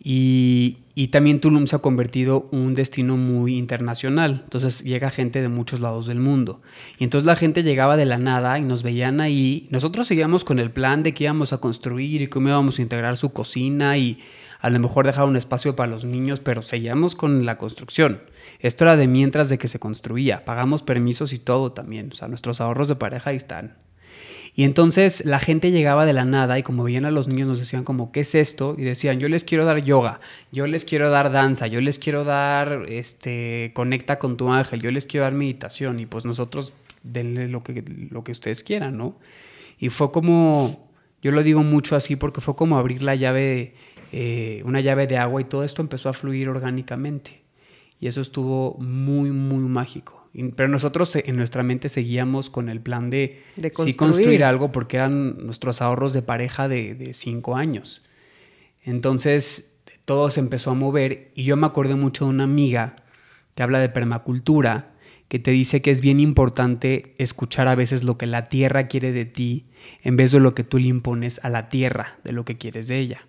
Y, y, también Tulum se ha convertido un destino muy internacional. Entonces llega gente de muchos lados del mundo. Y entonces la gente llegaba de la nada y nos veían ahí. Nosotros seguíamos con el plan de que íbamos a construir y cómo íbamos a integrar su cocina y a lo mejor dejar un espacio para los niños, pero seguíamos con la construcción. Esto era de mientras de que se construía. Pagamos permisos y todo también. O sea, nuestros ahorros de pareja ahí están. Y entonces la gente llegaba de la nada y como veían a los niños nos decían como, ¿qué es esto? Y decían, yo les quiero dar yoga, yo les quiero dar danza, yo les quiero dar, este, conecta con tu ángel, yo les quiero dar meditación y pues nosotros denle lo que, lo que ustedes quieran, ¿no? Y fue como, yo lo digo mucho así porque fue como abrir la llave, eh, una llave de agua y todo esto empezó a fluir orgánicamente. Y eso estuvo muy, muy mágico. Pero nosotros en nuestra mente seguíamos con el plan de, De sí construir. construir algo porque eran nuestros ahorros de pareja de, de cinco años. Entonces todo se empezó a mover y yo me acuerdo mucho de una amiga que habla de permacultura que te dice que es bien importante escuchar a veces lo que la tierra quiere de ti en vez de lo que tú le impones a la tierra de lo que quieres de ella.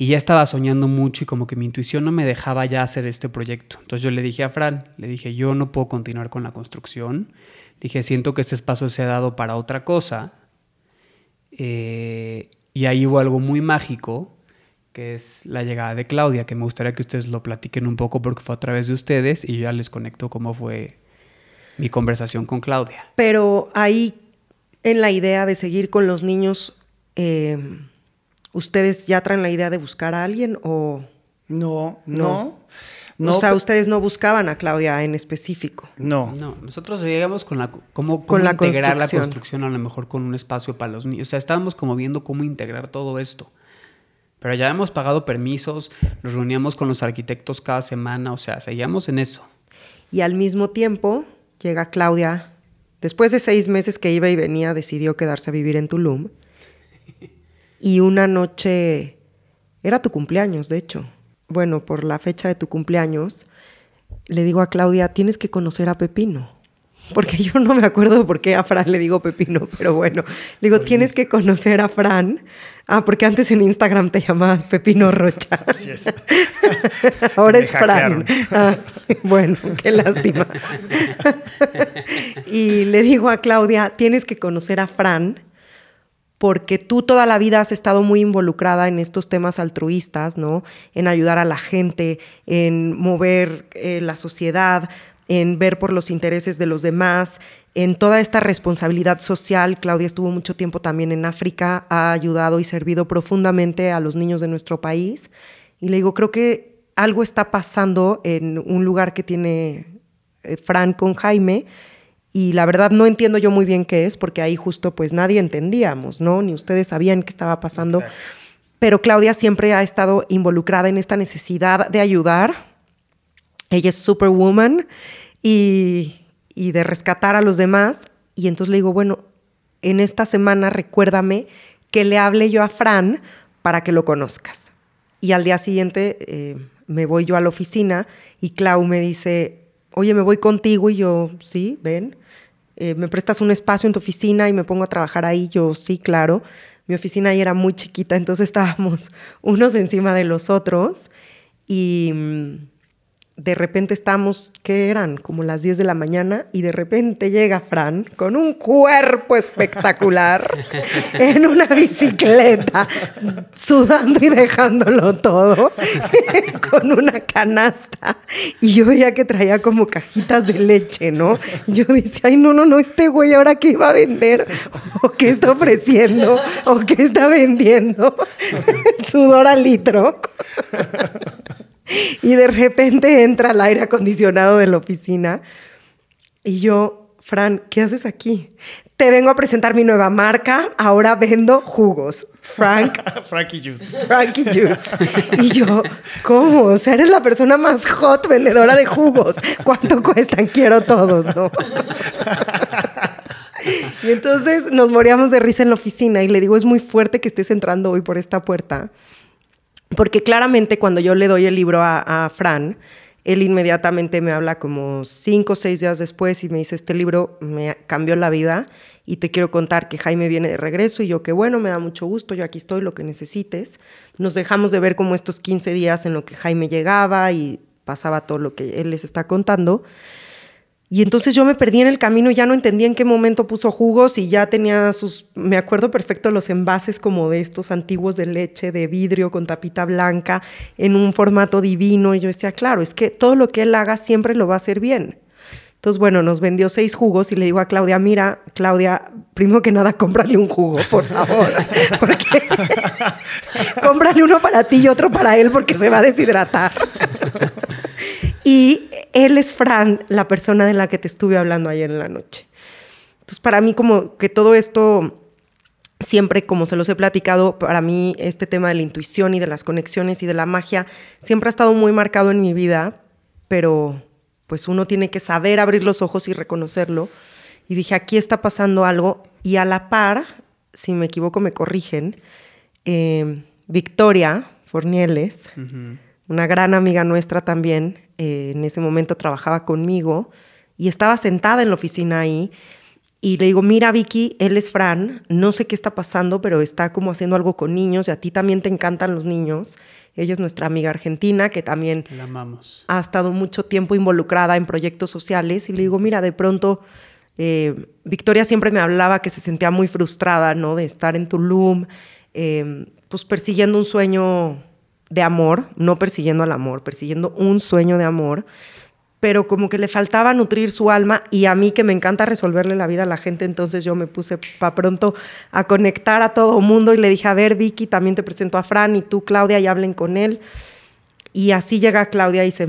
Y ya estaba soñando mucho y como que mi intuición no me dejaba ya hacer este proyecto. Entonces yo le dije a Fran, le dije, yo no puedo continuar con la construcción. Dije, siento que este espacio se ha dado para otra cosa. Eh, y ahí hubo algo muy mágico, que es la llegada de Claudia, que me gustaría que ustedes lo platiquen un poco porque fue a través de ustedes y ya les conecto cómo fue mi conversación con Claudia. Pero ahí, en la idea de seguir con los niños, eh, ¿ustedes ya traen la idea de buscar a alguien o No, No. no. No, o sea, ustedes no buscaban a Claudia en específico? no. No, nosotros llegamos con la cómo, Con la integrar la construcción. construcción a lo mejor con un espacio para los niños. O sea, estábamos como viendo cómo integrar todo esto. Pero ya hemos pagado permisos, nos reuníamos con los arquitectos cada semana, o sea, seguíamos en eso. Y al mismo tiempo llega Claudia, después de seis meses que iba y venía, decidió quedarse a vivir en Tulum. Y una noche, era tu cumpleaños, de hecho. Bueno, por la fecha de tu cumpleaños, le digo a Claudia, tienes que conocer a Pepino. Porque yo no me acuerdo por qué a Fran le digo Pepino, pero bueno, le digo, tienes que conocer a Fran. Ah, porque antes en Instagram te llamabas Pepino Rocha. Así es. Ahora Me es Fran. Ah, bueno, qué lástima. y le digo a Claudia, tienes que conocer a Fran porque tú toda la vida has estado muy involucrada en estos temas altruistas, ¿no? En ayudar a la gente, en mover eh, la sociedad, en ver por los intereses de los demás, en toda esta responsabilidad social. Claudia estuvo mucho tiempo también en África, ha ayudado y servido profundamente a los niños de nuestro país. Y le digo, creo que algo está pasando en un lugar que tiene eh, Fran con Jaime y la verdad no entiendo yo muy bien qué es porque ahí justo pues nadie entendíamos, ¿no? Ni ustedes sabían qué estaba pasando. Exacto. Pero Claudia siempre ha estado involucrada en esta necesidad de ayudar. Ella es superwoman y, y de rescatar a los demás. Y entonces le digo, bueno, en esta semana recuérdame que le hable yo a Fran para que lo conozcas. Y al día siguiente eh, me voy yo a la oficina y Clau me dice, oye, me voy contigo y yo, sí, ven. Eh, ¿me prestas un espacio en tu oficina y me pongo a trabajar ahí? Yo, sí, claro. Mi oficina ahí era muy chiquita, entonces estábamos unos encima de los otros y mm, de repente estamos, ¿qué eran? Como las 10 de la mañana y de repente llega Fran con un cuerpo espectacular en una bicicleta, sudando y dejándolo todo, con una canasta. Y yo veía que traía como cajitas de leche, ¿no? Y yo decía, ay, no, no, no, este güey ahora qué iba a vender, o qué está ofreciendo, o qué está vendiendo. sudor al litro. Y de repente entra el aire acondicionado de la oficina y yo, Fran, ¿qué haces aquí? Te vengo a presentar mi nueva marca, ahora vendo jugos. Frank. Frankie Juice. Frankie Juice. Y yo, ¿cómo? O sea, eres la persona más hot vendedora de jugos. ¿Cuánto cuestan? Quiero todos, ¿no? Y entonces nos moríamos de risa en la oficina y le digo, es muy fuerte que estés entrando hoy por esta puerta porque claramente cuando yo le doy el libro a, Fran, él inmediatamente me habla como cinco o seis días después y me dice, este libro me cambió la vida y te quiero contar que Jaime viene de regreso y yo que bueno, me da mucho gusto, yo aquí estoy, lo que necesites. Nos dejamos de ver como estos 15 días en lo que Jaime llegaba y pasaba todo lo que él les está contando. Y entonces yo me perdí en el camino, ya no entendía en qué momento puso jugos y ya tenía sus, me acuerdo perfecto los envases como de estos antiguos de leche, de vidrio con tapita blanca, en un formato divino. Y yo decía, claro, es que todo lo que él haga siempre lo va a hacer bien. Entonces, bueno, nos vendió seis jugos y le digo a Claudia, mira, Claudia, primero que nada, cómprale un jugo, por favor. Porque cómprale uno para ti y otro para él porque se va a deshidratar. y él es Fran, la persona de la que te estuve hablando ayer en la noche. Entonces, para mí como que todo esto, siempre como se los he platicado, para mí este tema de la intuición y de las conexiones y de la magia siempre ha estado muy marcado en mi vida, pero pues uno tiene que saber abrir los ojos y reconocerlo. Y dije, aquí está pasando algo. Y a la par, si me equivoco me corrigen, eh, Victoria Fornieles, una gran amiga nuestra también, eh, en ese momento trabajaba conmigo y estaba sentada en la oficina ahí y le digo, mira Vicky, él es Fran, no sé qué está pasando, pero está como haciendo algo con niños y a ti también te encantan los niños. Ella es nuestra amiga argentina que también ha estado mucho tiempo involucrada en proyectos sociales y le digo, mira, de pronto eh, Victoria siempre me hablaba que se sentía muy frustrada, ¿no? De estar en Tulum, eh, pues persiguiendo un sueño de amor, no persiguiendo al amor, persiguiendo un sueño de amor, pero como que le faltaba nutrir su alma y a mí que me encanta resolverle la vida a la gente, entonces yo me puse para pronto a conectar a todo mundo y le dije, a ver Vicky, también te presento a Fran y tú Claudia y hablen con él. Y así llega Claudia y se,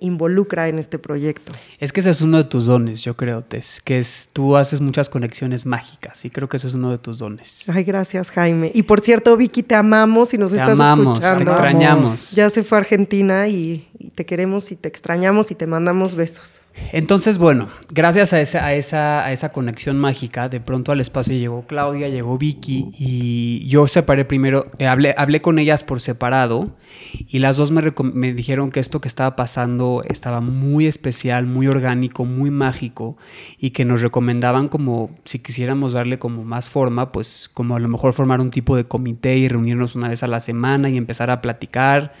involucra en este proyecto. Es que ese es uno de tus dones, yo creo, Tess, que es tú haces muchas conexiones mágicas y creo que ese es uno de tus dones. Ay, gracias, Jaime. Y por cierto, Vicky, te amamos y nos estás amamos, escuchando. Te extrañamos. Ya se fue a Argentina y te queremos y te extrañamos y te mandamos besos. Entonces, bueno, gracias a esa, a, esa, a esa conexión mágica, de pronto al espacio llegó Claudia, llegó Vicky y yo separé primero, eh, hablé, hablé con ellas por separado y las dos me, me, dijeron que esto que estaba pasando estaba muy especial, muy orgánico, muy mágico y que nos recomendaban como si quisiéramos darle como más forma, pues como a lo mejor formar un tipo de comité y reunirnos una vez a la semana y empezar a platicar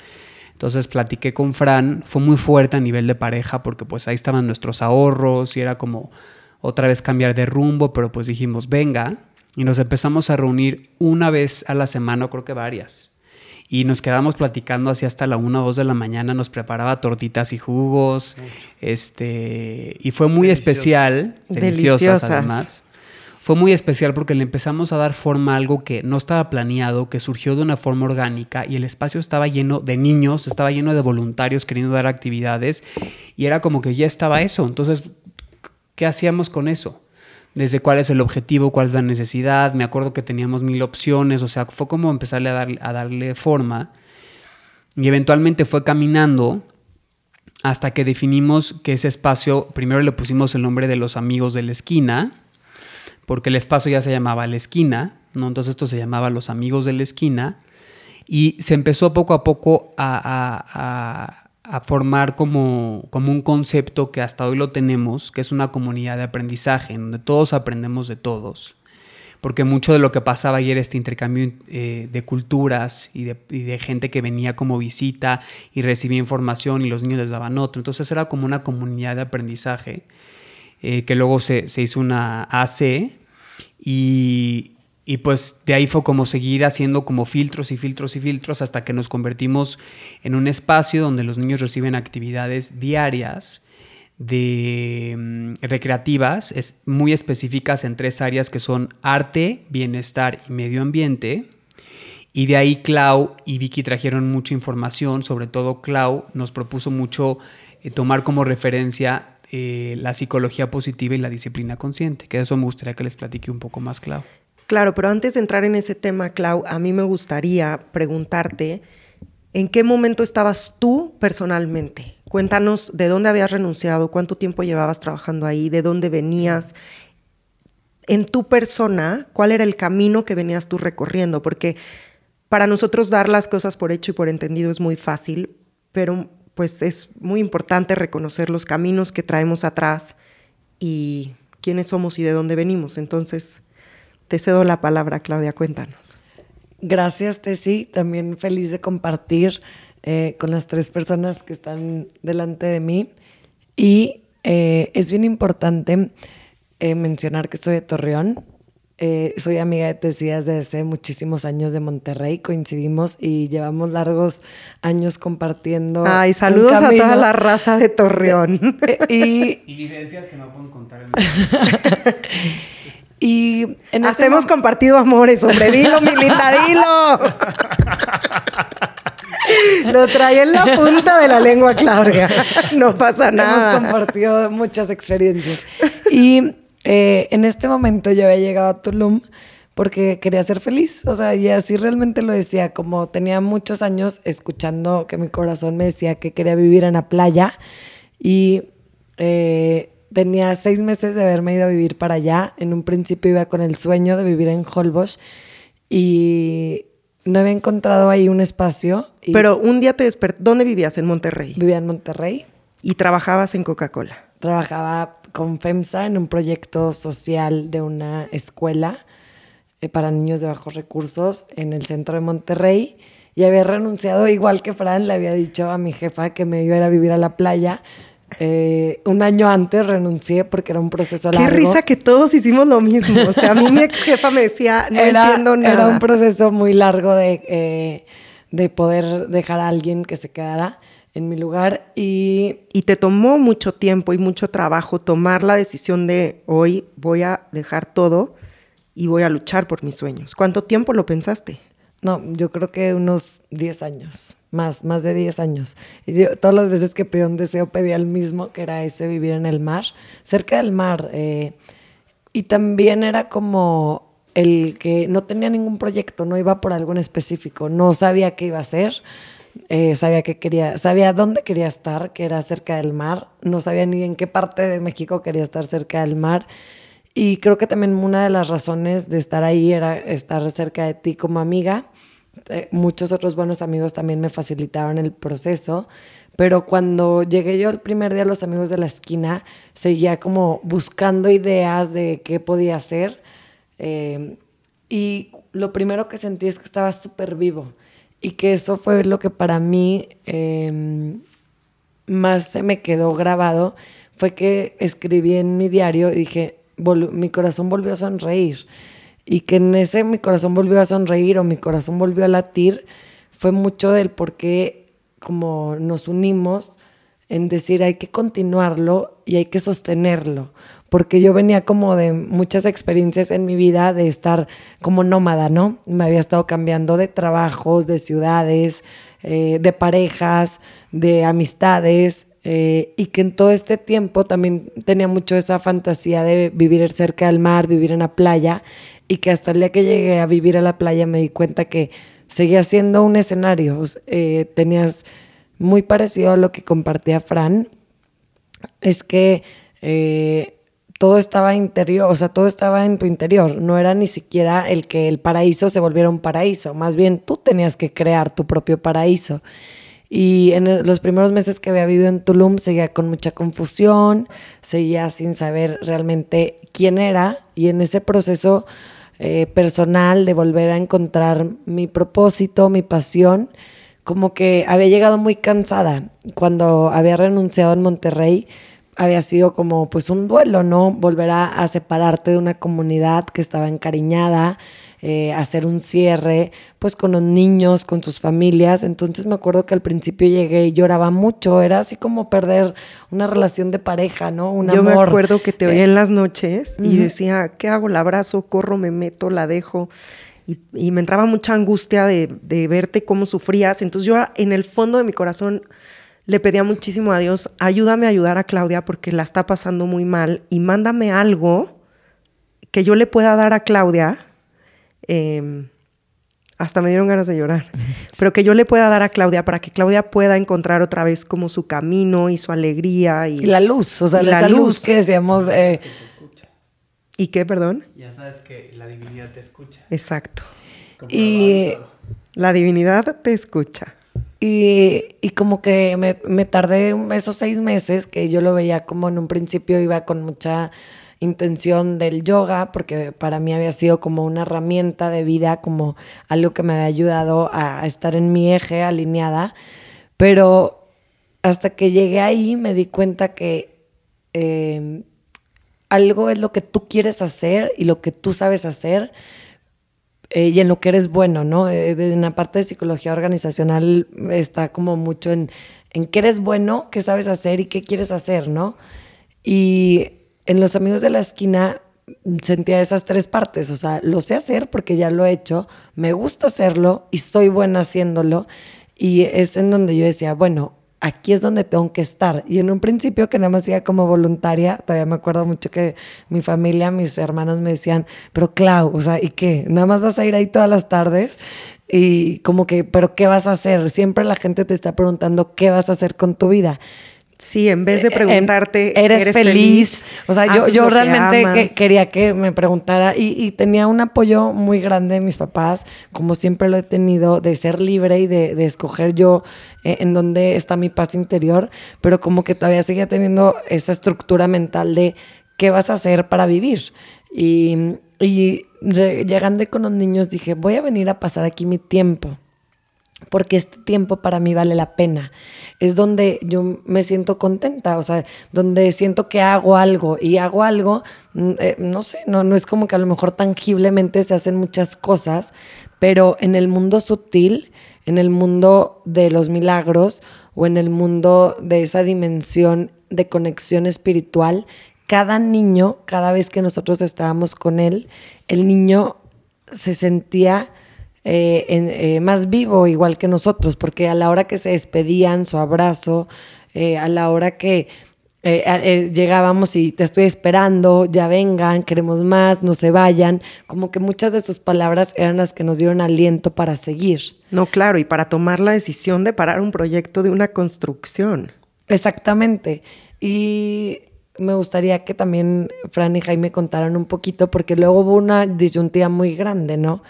entonces platiqué con Fran, fue muy fuerte a nivel de pareja porque pues ahí estaban nuestros ahorros y era como otra vez cambiar de rumbo, pero pues dijimos, venga, y nos empezamos a reunir una vez a la semana, creo que varias. Y nos quedamos platicando así hasta la una o dos de la mañana, nos preparaba tortitas y jugos, este, y fue muy especial, deliciosas además fue muy especial porque le empezamos a dar forma a algo que no estaba planeado, que surgió de una forma orgánica y el espacio estaba lleno de niños, estaba lleno de voluntarios queriendo dar actividades y era como que ya estaba eso. Entonces, ¿qué hacíamos con eso? Desde cuál es el objetivo, cuál es la necesidad. Me acuerdo que teníamos mil opciones, o sea, fue como empezarle a, darle, a darle forma y eventualmente fue caminando hasta que definimos que ese espacio, primero le pusimos el nombre de los amigos de la esquina, porque el espacio ya se llamaba La Esquina, ¿no? Entonces esto se llamaba Los Amigos de la Esquina, y se empezó poco a poco a, a formar como, como un concepto que hasta hoy lo tenemos, que es una comunidad de aprendizaje, en donde todos aprendemos de todos. Porque mucho de lo que pasaba ayer, este intercambio eh, de culturas y de, gente que venía como visita y recibía información y los niños les daban otra. Entonces era como una comunidad de aprendizaje eh, que luego se, se hizo una AC y, y pues de ahí fue como seguir haciendo como filtros y filtros y filtros hasta que nos convertimos en un espacio donde los niños reciben actividades diarias de mm, recreativas es, muy específicas en tres áreas que son arte, bienestar y medio ambiente. Y de ahí Clau y Vicky trajeron mucha información, sobre todo Clau nos propuso mucho eh, tomar como referencia eh, la psicología positiva y la disciplina consciente, que de eso me gustaría que les platique un poco más, Clau. Claro, pero antes de entrar en ese tema, Clau, a mí me gustaría preguntarte, ¿en qué momento estabas tú personalmente? Cuéntanos de dónde habías renunciado, cuánto tiempo llevabas trabajando ahí, de dónde venías. En tu persona, ¿cuál era el camino que venías tú recorriendo? Porque para nosotros dar las cosas por hecho y por entendido es muy fácil, pero pues es muy importante reconocer los caminos que traemos atrás y quiénes somos y de dónde venimos. Entonces, te cedo la palabra, Claudia, cuéntanos. Gracias, Tessy. También feliz de compartir eh, con las tres personas que están delante de mí. Y eh, es bien importante eh, mencionar que soy de Torreón. soy amiga de Tessy desde hace muchísimos años de Monterrey. Coincidimos y llevamos largos años compartiendo. Ay, saludos a toda la raza de Torreón. y, evidencias que no puedo contar en Y en este Hemos compartido amores, hombre, dilo, mi linda, dilo. Lo trae en la punta de la lengua, Claudia. No pasa nada. Hemos compartido muchas experiencias. Y eh, en este momento yo había llegado a Tulum porque quería ser feliz. O sea, y así realmente lo decía. Como tenía muchos años escuchando que mi corazón me decía que quería vivir en la playa. Y eh, tenía seis meses de haberme ido a vivir para allá. En un principio iba con el sueño de vivir en Holbox y no había encontrado ahí un espacio. Pero un día te despertó. ¿Dónde vivías? ¿En Monterrey? Vivía en Monterrey. ¿Y trabajabas en Coca-Cola? Trabajaba con FEMSA en un proyecto social de una escuela eh, para niños de bajos recursos en el centro de Monterrey. Y había renunciado, igual que Fran, le había dicho a mi jefa que me iba a ir a vivir a la playa eh, un año antes renuncié porque era un proceso largo. Qué risa que todos hicimos lo mismo. O sea, a mí mi ex jefa me decía, no entiendo nada. Era un proceso muy largo de, eh, de poder dejar a alguien que se quedara en mi lugar y... Y te tomó mucho tiempo y mucho trabajo tomar la decisión de hoy voy a dejar todo y voy a luchar por mis sueños. ¿Cuánto tiempo lo pensaste? No, yo creo que unos 10 años más, más de 10 años. Y todas las veces que pedí un deseo pedía el mismo, que era ese vivir en el mar, cerca del mar. Eh, y también era como el que no tenía ningún proyecto, no iba por algo en específico, no sabía qué iba a hacer, eh, sabía que quería, sabía dónde quería estar, que era cerca del mar, no sabía ni en qué parte de México quería estar cerca del mar. Y creo que también una de las razones de estar ahí era estar cerca de ti como amiga eh, muchos otros buenos amigos también me facilitaron el proceso, pero cuando llegué yo el primer día a los amigos de la esquina, seguía como buscando ideas de qué podía hacer. Eh, y lo primero que sentí es que estaba súper vivo y que eso fue lo que para mí em, más se me quedó grabado, fue que escribí en mi diario y dije, mi corazón volvió a sonreír y que en ese mi corazón volvió a sonreír o mi corazón volvió a latir, fue mucho del por qué como nos unimos en decir hay que continuarlo y hay que sostenerlo, porque yo venía como de muchas experiencias en mi vida de estar como nómada, ¿no? Me había estado cambiando de trabajos, de ciudades, eh, de parejas, de amistades, eh, y que en todo este tiempo también tenía mucho esa fantasía de vivir cerca del mar, vivir en la playa, y que hasta el día que llegué a vivir a la playa me di cuenta que seguía siendo un escenario. Eh, tenías muy parecido a lo que compartía Fran, es que eh, todo estaba interior, o sea, todo estaba en tu interior. No era ni siquiera el que el paraíso se volviera un paraíso, más bien tú tenías que crear tu propio paraíso. Y en los primeros meses que había vivido en Tulum seguía con mucha confusión, seguía sin saber realmente quién era y en ese proceso eh, personal de volver a encontrar mi propósito, mi pasión, como que había llegado muy cansada. Cuando había renunciado en Monterrey, había sido como pues un duelo, ¿no? Volver a, separarte de una comunidad que estaba encariñada, eh, hacer un cierre, pues con los niños, con sus familias. Entonces me acuerdo que al principio llegué y lloraba mucho, era así como perder una relación de pareja, ¿no? Un Yo me acuerdo que te oía en las noches y decía, ¿qué hago? ¿La abrazo? ¿Corro? ¿Me meto? ¿La dejo? Y, me entraba mucha angustia de, de verte cómo sufrías. Entonces yo en el fondo de mi corazón le pedía muchísimo a Dios, ayúdame a ayudar a Claudia porque la está pasando muy mal y mándame algo que yo le pueda dar a Claudia. Em, hasta me dieron ganas de llorar, pero que yo le pueda dar a Claudia para que Claudia pueda encontrar otra vez como su camino y su alegría. Y, la luz, o sea, la luz. que decíamos... Eh, ¿Y qué, perdón? Ya sabes que la divinidad te escucha. Exacto. y la divinidad te escucha. Y, como que me, tardé esos seis meses que yo lo veía como en un principio iba con mucha intención del yoga, porque para mí había sido como una herramienta de vida, como algo que me había ayudado a estar en mi eje alineada. Pero hasta que llegué ahí me di cuenta que eh, algo es lo que tú quieres hacer y lo que tú sabes hacer eh, y en lo que eres bueno, ¿no? Eh, en la parte de psicología organizacional está como mucho en, en qué eres bueno, qué sabes hacer y qué quieres hacer, ¿no? Y en los amigos de la esquina sentía esas tres partes, o sea, lo sé hacer porque ya lo he hecho, me gusta hacerlo y soy buena haciéndolo. Y es en donde yo decía, bueno, aquí es donde tengo que estar. Y en un principio que nada más iba como voluntaria, todavía me acuerdo mucho que mi familia, mis hermanos me decían, pero Clau, o sea, ¿y qué? Nada más vas a ir ahí todas las tardes y como que, pero ¿qué vas a hacer? Siempre la gente te está preguntando qué vas a hacer con tu vida. Sí, en vez de eh, preguntarte, ¿eres, feliz? O sea, yo, yo realmente quería que me preguntara y, tenía un apoyo muy grande de mis papás, como siempre lo he tenido, de ser libre y de, escoger yo eh, en dónde está mi paz interior, pero como que todavía seguía teniendo esa estructura mental de qué vas a hacer para vivir. Y, y llegando con los niños dije, voy a venir a pasar aquí mi tiempo porque este tiempo para mí vale la pena. Es donde yo me siento contenta, o sea, donde siento que hago algo y hago algo, mm, eh, no sé, no, no es como que a lo mejor tangiblemente se hacen muchas cosas, pero en el mundo sutil, en el mundo de los milagros o en el mundo de esa dimensión de conexión espiritual, cada niño, cada vez que nosotros estábamos con él, el niño se sentía eh, eh, más vivo igual que nosotros, porque a la hora que se despedían, su abrazo, eh, a la hora que llegábamos y te estoy esperando, ya vengan, queremos más, no se vayan, como que muchas de sus palabras eran las que nos dieron aliento para seguir. No, claro, y para tomar la decisión de parar un proyecto de una construcción. Exactamente. Y me gustaría que también Fran y Jaime contaran un poquito, porque luego hubo una disyuntiva muy grande, ¿no?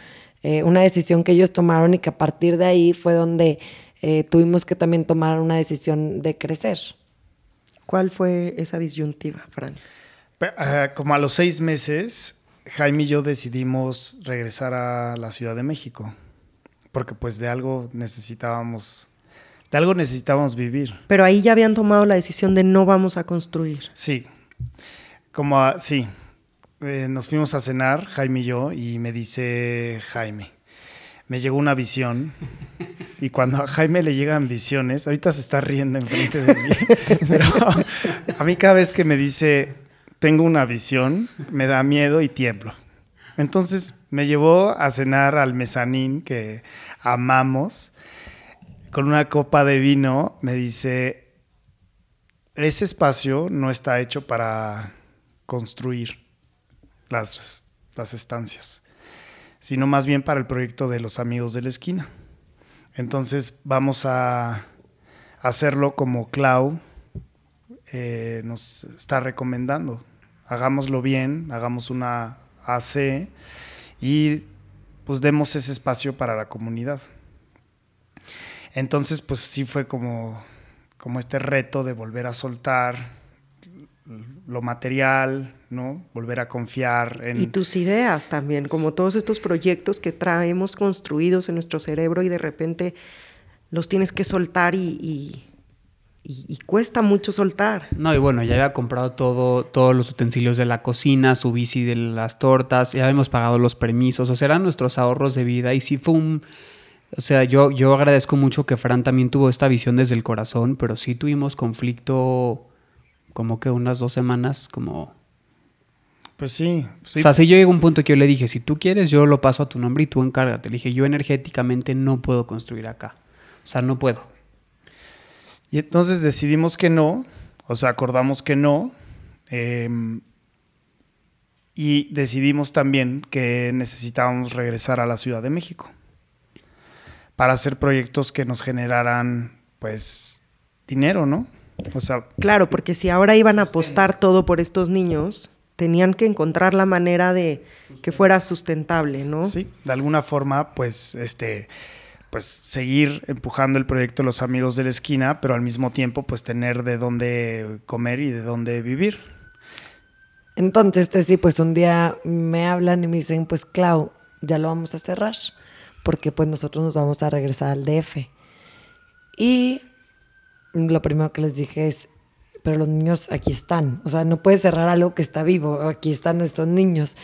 Eh, una decisión que ellos tomaron y que a partir de ahí fue donde eh, tuvimos que también tomar una decisión de crecer. ¿Cuál fue esa disyuntiva, Fran? Ah, como a los seis meses, Jaime y yo decidimos regresar a la Ciudad de México, porque pues de algo necesitábamos, de algo necesitábamos vivir. Pero ahí ya habían tomado la decisión de no vamos a construir. Sí, como sí, eh, nos fuimos a cenar, Jaime y yo, y me dice Jaime, me llegó una visión. Y cuando a Jaime le llegan visiones, ahorita se está riendo enfrente de mí, pero a mí cada vez que me dice, tengo una visión, me da miedo y tiemblo. Entonces me llevó a cenar al mezanín que amamos, con una copa de vino, me dice, ese espacio no está hecho para construir las, las estancias, sino más bien para el proyecto de los amigos de la esquina. Entonces vamos a hacerlo como Clau eh, nos está recomendando. Hagámoslo bien, hagamos una AC y pues demos ese espacio para la comunidad. Entonces, pues sí fue como, como este reto de volver a soltar lo material, ¿no? Volver a confiar en... Y tus ideas también, como todos estos proyectos que traemos construidos en nuestro cerebro y de repente los tienes que soltar y, y, cuesta mucho soltar. No, y bueno, ya había comprado todo, todos los utensilios de la cocina, su bici de las tortas, ya habíamos pagado los permisos, o sea, eran nuestros ahorros de vida y sí fue un... O sea, yo, yo agradezco mucho que Fran también tuvo esta visión desde el corazón, pero sí tuvimos conflicto como que unas dos semanas, como... Pues sí, sí. O sea, sí yo llegué a un punto que yo le dije, si tú quieres, yo lo paso a tu nombre y tú encárgate. Le dije, yo energéticamente no puedo construir acá. O sea, no puedo. Y entonces decidimos que no, o sea, acordamos que no. Em, y decidimos también que necesitábamos regresar a la Ciudad de México para hacer proyectos que nos generaran, pues, dinero, ¿no? O sea, claro, porque si ahora iban a apostar todo por estos niños, tenían que encontrar la manera de que fuera sustentable, ¿no? Sí, de alguna forma, pues, este, pues seguir empujando el proyecto Los Amigos de la Esquina, pero al mismo tiempo, pues tener de dónde comer y de dónde vivir. Entonces, este sí, pues un día me hablan y me dicen, pues Clau, ya lo vamos a cerrar, porque pues nosotros nos vamos a regresar al DF. Y lo primero que les dije es, pero los niños aquí están, o sea, no puedes cerrar algo que está vivo, aquí están estos niños.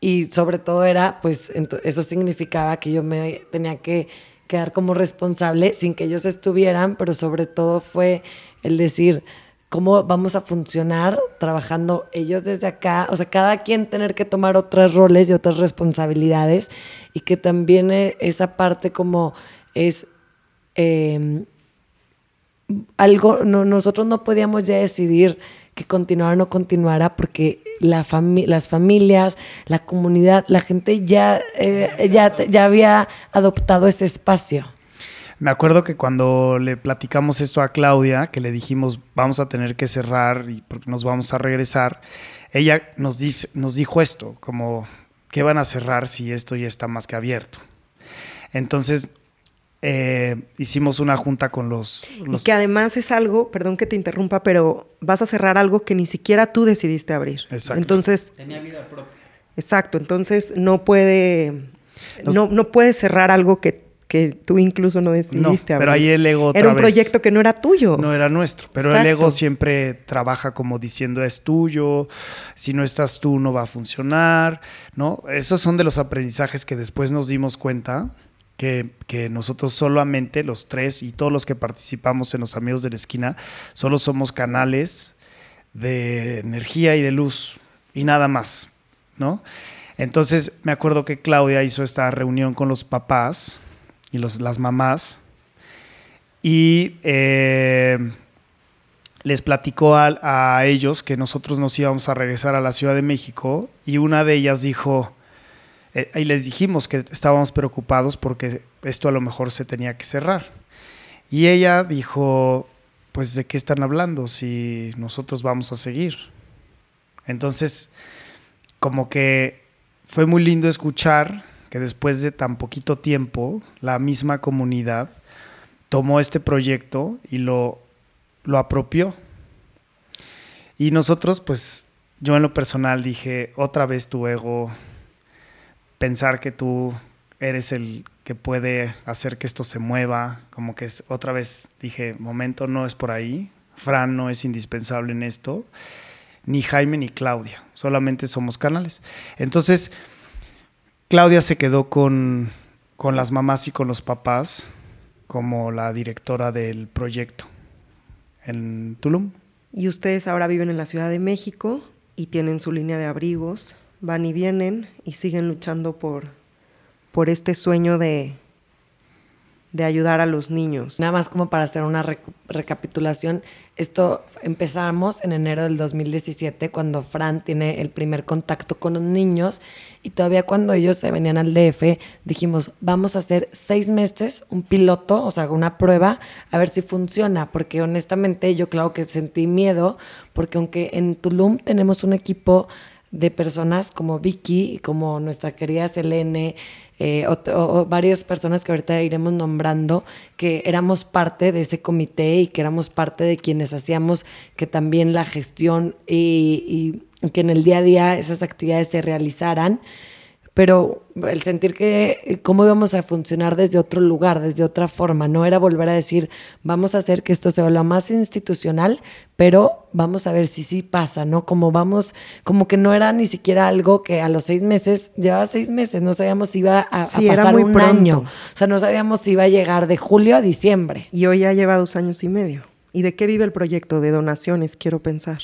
Y sobre todo era, pues, eso significaba que yo me tenía que quedar como responsable sin que ellos estuvieran, pero sobre todo fue el decir, cómo vamos a funcionar trabajando ellos desde acá, o sea, cada quien tener que tomar otros roles y otras responsabilidades y que también eh, esa parte como es em, algo, no, nosotros no podíamos ya decidir que continuara o no continuara porque la las familias, la comunidad, la gente ya, eh, ya, ya había adoptado ese espacio. Me acuerdo que cuando le platicamos esto a Claudia, que le dijimos vamos a tener que cerrar y porque nos vamos a regresar, ella nos, dice, nos dijo esto, como, ¿qué van a cerrar si esto ya está más que abierto? Entonces eh, hicimos una junta con los, Y que además es algo, perdón que te interrumpa, pero vas a cerrar algo que ni siquiera tú decidiste abrir. Exacto. Entonces... Tenía vida propia. Exacto, entonces no puede... no, no puedes cerrar algo que, que tú incluso no decidiste abrir. Pero ahí el ego otra Era un proyecto que no era tuyo. No era nuestro. Pero el ego siempre trabaja como diciendo es tuyo, si no estás tú no va a funcionar, ¿no? Esos son de los aprendizajes que después nos dimos cuenta que, nosotros solamente, los tres y todos los que participamos en los Amigos de la Esquina, solo somos canales de energía y de luz y nada más, ¿no? Entonces me acuerdo que Claudia hizo esta reunión con los papás y los, las mamás y eh, les platicó a, a ellos que nosotros nos íbamos a regresar a la Ciudad de México y una de ellas dijo, eh, y les dijimos que estábamos preocupados porque esto a lo mejor se tenía que cerrar. Y ella dijo, pues de qué están hablando si nosotros vamos a seguir. Entonces, como que fue muy lindo escuchar que después de tan poquito tiempo, la misma comunidad tomó este proyecto y lo, lo apropió. Y nosotros, pues, yo en lo personal dije, otra vez tu ego pensar que tú eres el que puede hacer que esto se mueva, como que es, otra vez dije, momento, no es por ahí, Fran no es indispensable en esto, ni Jaime ni Claudia, solamente somos canales. Entonces, Claudia se quedó con, con las mamás y con los papás como la directora del proyecto en Tulum. Y ustedes ahora viven en la Ciudad de México y tienen su línea de abrigos van y vienen y siguen luchando por, por este sueño de, de ayudar a los niños. Nada más como para hacer una recapitulación, esto empezamos en enero del 2017 cuando Fran tiene el primer contacto con los niños y todavía cuando ellos se venían al DF dijimos vamos a hacer seis meses un piloto, o sea, una prueba a ver si funciona, porque honestamente yo claro que sentí miedo porque aunque en Tulum tenemos un equipo de personas como Vicky, como nuestra querida Selene, eh, o, varias personas que ahorita iremos nombrando, que éramos parte de ese comité y que éramos parte de quienes hacíamos que también la gestión y, y que en el día a día esas actividades se realizaran pero el sentir que cómo íbamos a funcionar desde otro lugar, desde otra forma, no era volver a decir, vamos a hacer que esto se vuelva más institucional, pero vamos a ver si sí pasa, ¿no? Como vamos, como que no era ni siquiera algo que a los seis meses, llevaba seis meses, no sabíamos si iba a, pasar un año, o sea, no sabíamos si iba a llegar de julio a diciembre. Y hoy ya lleva dos años y medio. ¿Y de qué vive el proyecto? De donaciones, quiero pensar.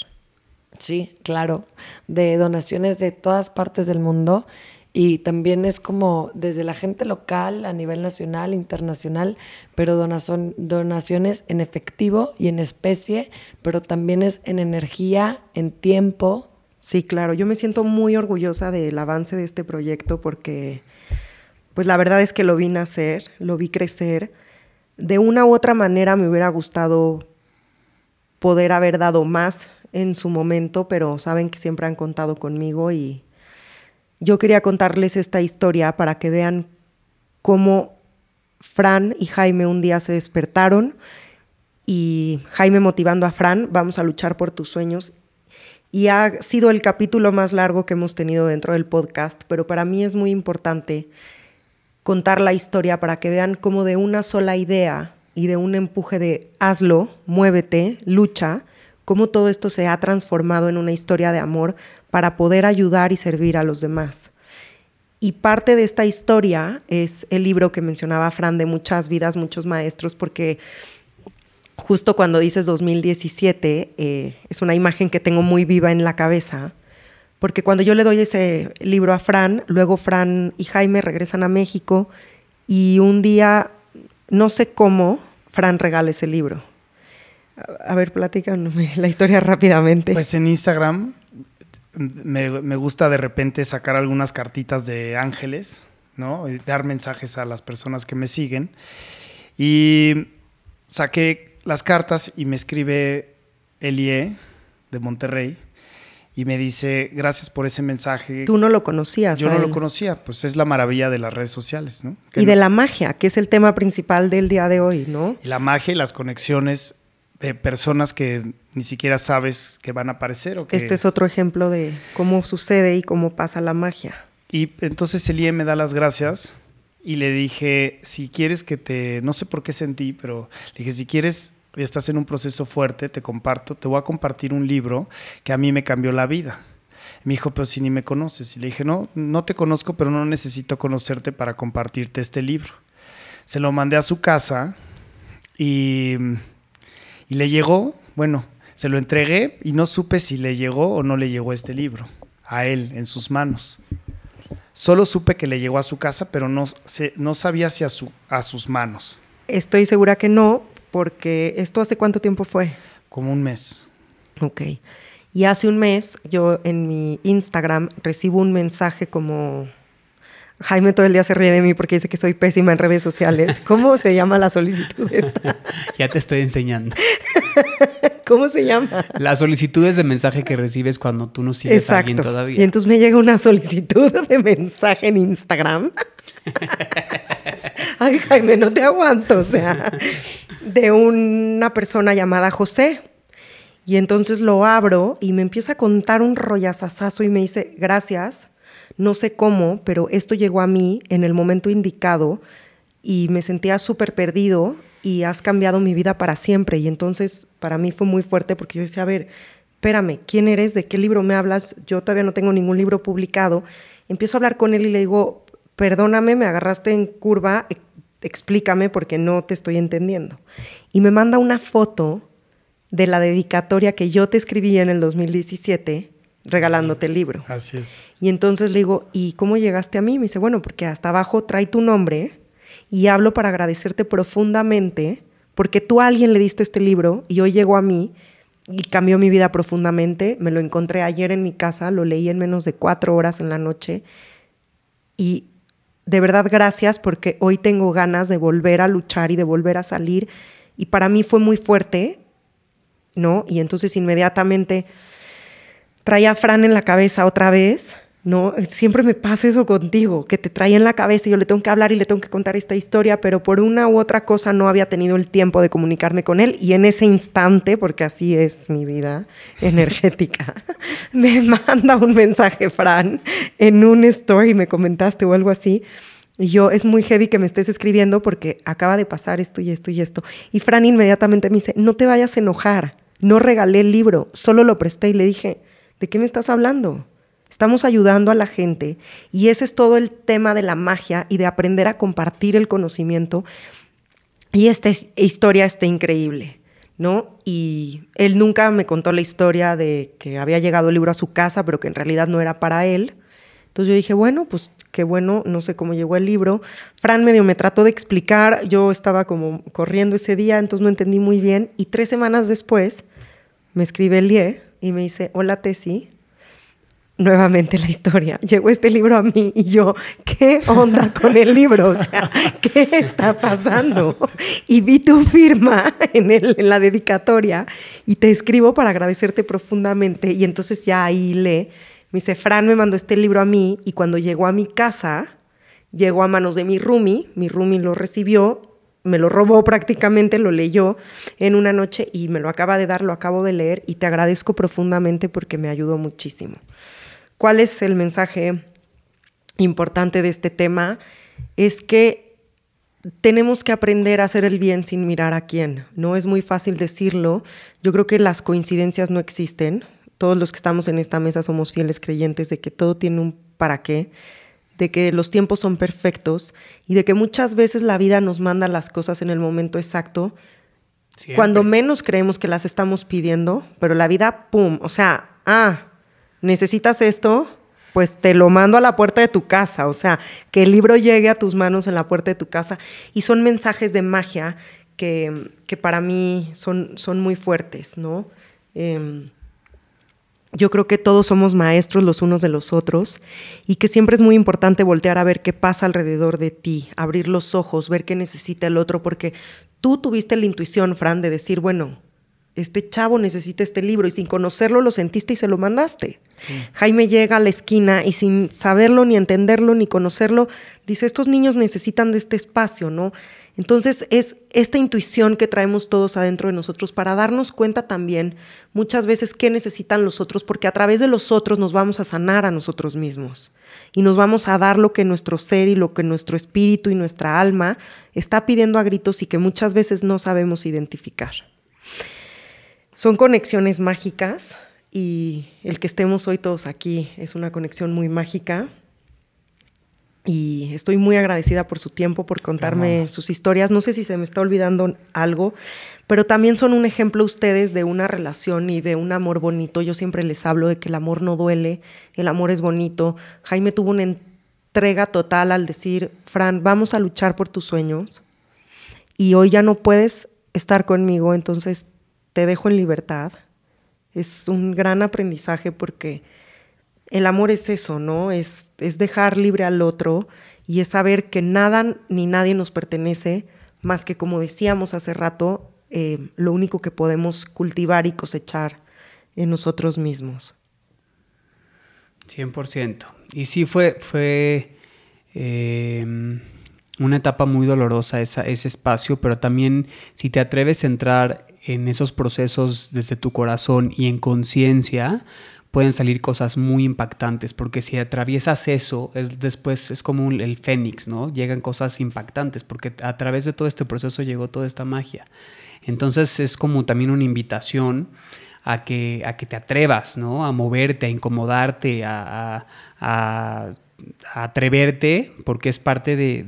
Sí, claro, de donaciones de todas partes del mundo y también es como desde la gente local a nivel nacional, internacional, pero donaciones en efectivo y en especie, pero también es en energía, en tiempo. Sí, claro, yo me siento muy orgullosa del avance de este proyecto porque pues la verdad es que lo vi nacer, lo vi crecer. De una u otra manera me hubiera gustado poder haber dado más en su momento, pero saben que siempre han contado conmigo y, yo quería contarles esta historia para que vean cómo Fran y Jaime un día se despertaron y Jaime motivando a Fran, vamos a luchar por tus sueños. Y ha sido el capítulo más largo que hemos tenido dentro del podcast, pero para mí es muy importante contar la historia para que vean cómo de una sola idea y de un empuje de hazlo, muévete, lucha, cómo todo esto se ha transformado en una historia de amor para poder ayudar y servir a los demás. Y parte de esta historia es el libro que mencionaba Fran de muchas vidas, muchos maestros, porque justo cuando dices 2017, eh, es una imagen que tengo muy viva en la cabeza, porque cuando yo le doy ese libro a Fran, luego Fran y Jaime regresan a México y un día, no sé cómo, Fran regala ese libro. A ver, platícame la historia rápidamente. Pues en Instagram me, gusta de repente sacar algunas cartitas de ángeles, ¿no? Y dar mensajes a las personas que me siguen. Y saqué las cartas y me escribe Elie de Monterrey y me dice, gracias por ese mensaje. Tú no lo conocías. Yo no lo conocía, pues es la maravilla de las redes sociales, ¿no? y de la magia, que es el tema principal del día de hoy, ¿no? la magia y las conexiones de personas que ni siquiera sabes que van a aparecer. O que... Este es otro ejemplo de cómo sucede y cómo pasa la magia. Y entonces Elie me da las gracias y le dije, si quieres que te, no sé por qué sentí, pero le dije, si quieres, estás en un proceso fuerte, te comparto, te voy a compartir un libro que a mí me cambió la vida. Me dijo, pero si ni me conoces. Y le dije, no, no te conozco, pero no necesito conocerte para compartirte este libro. Se lo mandé a su casa y y le llegó, bueno, se lo entregué y no supe si le llegó o no le llegó este libro a él en sus manos. Solo supe que le llegó a su casa, pero no, no sabía si a, su, a sus manos. Estoy segura que no, porque esto hace cuánto tiempo fue? Como un mes. Ok. Y hace un mes yo en mi Instagram recibo un mensaje como Jaime todo el día se ríe de mí porque dice que soy pésima en redes sociales. ¿Cómo se llama la solicitud esta? ya te estoy enseñando. ¿Cómo se llama? La solicitud es de mensaje que recibes cuando tú no sigues a alguien todavía. Y entonces me llega una solicitud de mensaje en Instagram. Ay, Jaime, no te aguanto. O sea, de una persona llamada José. Y entonces lo abro y me empieza a contar un rollazazazo y me dice, gracias no sé cómo, pero esto llegó a mí en el momento indicado y me sentía súper perdido y has cambiado mi vida para siempre. Y entonces para mí fue muy fuerte porque yo decía, a ver, espérame, ¿quién eres? ¿De qué libro me hablas? Yo todavía no tengo ningún libro publicado. Empiezo a hablar con él y le digo, perdóname, me agarraste en curva, e-, explícame porque no te estoy entendiendo. Y me manda una foto de la dedicatoria que yo te escribí en el 2017 regalándote el libro. Así es. Y entonces le digo, ¿y cómo llegaste a mí? Me dice, bueno, porque hasta abajo trae tu nombre y hablo para agradecerte profundamente porque tú a alguien le diste este libro y hoy llegó a mí y cambió mi vida profundamente. Me lo encontré ayer en mi casa, lo leí en menos de cuatro horas en la noche y de verdad gracias porque hoy tengo ganas de volver a luchar y de volver a salir y para mí fue muy fuerte, ¿no? Y entonces inmediatamente traía a Fran en la cabeza otra vez ¿no? Siempre me pasa eso contigo, que te trae en la cabeza y yo le tengo que hablar y le tengo que contar esta historia, pero por una u otra cosa no había tenido el tiempo de comunicarme con él y en ese instante, porque así es mi vida energética, me manda un mensaje, Fran, en un story, me comentaste o algo así. Y yo, es muy heavy que me estés escribiendo porque acaba de pasar esto y esto y esto. Y Fran inmediatamente me dice, no te vayas a enojar, no regalé el libro, solo lo presté y le dije, ¿de qué me estás hablando? Estamos ayudando a la gente y ese es todo el tema de la magia y de aprender a compartir el conocimiento. Y esta historia está increíble, ¿no? Y él nunca me contó la historia de que había llegado el libro a su casa, pero que en realidad no era para él. Entonces yo dije, bueno, pues qué bueno, no sé cómo llegó el libro. Fran medio me trató de explicar, yo estaba como corriendo ese día, entonces no entendí muy bien. Y tres semanas después me escribe Lie y me dice, hola Tessy, nuevamente la historia. Llegó este libro a mí y yo, ¿qué onda con el libro? O sea, ¿qué está pasando? Y vi tu firma en, el, en la dedicatoria y te escribo para agradecerte profundamente. Y entonces ya ahí lee. Me dice, Fran me mandó este libro a mí y cuando llegó a mi casa, llegó a manos de mi roomie, mi roomie lo recibió, me lo robó prácticamente, lo leyó en una noche y me lo acaba de dar, lo acabo de leer y te agradezco profundamente porque me ayudó muchísimo. ¿Cuál es el mensaje importante de este tema? Es que tenemos que aprender a hacer el bien sin mirar a quién. No es muy fácil decirlo. Yo creo que las coincidencias no existen. Todos los que estamos en esta mesa somos fieles creyentes de que todo tiene un para qué, de que los tiempos son perfectos y de que muchas veces la vida nos manda las cosas en el momento exacto, cuando menos creemos que las estamos pidiendo, pero la vida, ¡pum! O sea, ah, necesitas esto, pues te lo mando a la puerta de tu casa, o sea, que el libro llegue a tus manos en la puerta de tu casa. Y son mensajes de magia que, para mí son, son muy fuertes, ¿no? Em, yo creo que todos somos maestros los unos de los otros y que siempre es muy importante voltear a ver qué pasa alrededor de ti, abrir los ojos, ver qué necesita el otro, porque tú tuviste la intuición, Fran, de decir, bueno, este chavo necesita este libro y sin conocerlo lo sentiste y se lo mandaste. Jaime llega a la esquina y sin saberlo ni entenderlo ni conocerlo, dice, estos niños necesitan de este espacio, ¿no? Entonces es esta intuición que traemos todos adentro de nosotros para darnos cuenta también muchas veces qué necesitan los otros, porque a través de los otros nos vamos a sanar a nosotros mismos y nos vamos a dar lo que nuestro ser y lo que nuestro espíritu y nuestra alma está pidiendo a gritos y que muchas veces no sabemos identificar. Son conexiones mágicas y el que estemos hoy todos aquí es una conexión muy mágica. Y estoy muy agradecida por su tiempo, por contarme sus historias. No sé si se me está olvidando algo, pero también son un ejemplo ustedes de una relación y de un amor bonito. Yo siempre les hablo de que el amor no duele, el amor es bonito. Jaime tuvo una entrega total al decir, Fran, vamos a luchar por tus sueños y hoy ya no puedes estar conmigo, entonces te dejo en libertad. Es un gran aprendizaje porque el amor es eso, ¿no? Es, es dejar libre al otro y es saber que nada ni nadie nos pertenece, más que como decíamos hace rato, eh, lo único que podemos cultivar y cosechar en nosotros mismos. 100%. Y sí fue, fue eh, una etapa muy dolorosa ese espacio, pero también si te atreves a entrar en esos procesos desde tu corazón y en conciencia, pueden salir cosas muy impactantes, porque si atraviesas eso, es, después es como el fénix, ¿no? Llegan cosas impactantes, porque a través de todo este proceso llegó toda esta magia. Entonces es como también una invitación a que, a que te atrevas, ¿no? A moverte, a incomodarte, a, atreverte, porque es parte de,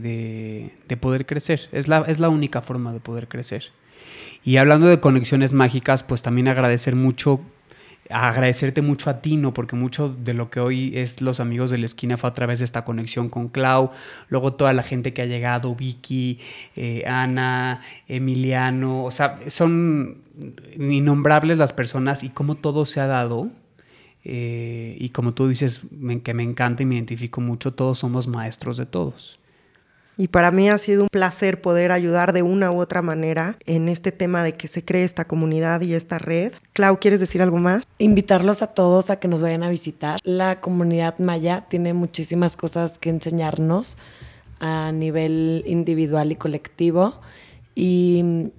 de, poder crecer. Es la, es la única forma de poder crecer. Y hablando de conexiones mágicas, pues también agradecer mucho, agradecerte mucho a ti, ¿no? Porque mucho de lo que hoy es Los Amigos de la Esquina fue a través de esta conexión con Clau, luego toda la gente que ha llegado, Vicky, eh, Ana, Emiliano, o sea, son innombrables las personas y cómo todo se ha dado. Eh, y como tú dices, que me encanta y me identifico mucho, todos somos maestros de todos. Y para mí ha sido un placer poder ayudar de una u otra manera en este tema de que se cree esta comunidad y esta red. Clau, ¿quieres decir algo más? Invitarlos a todos a que nos vayan a visitar. La comunidad maya tiene muchísimas cosas que enseñarnos a nivel individual y colectivo y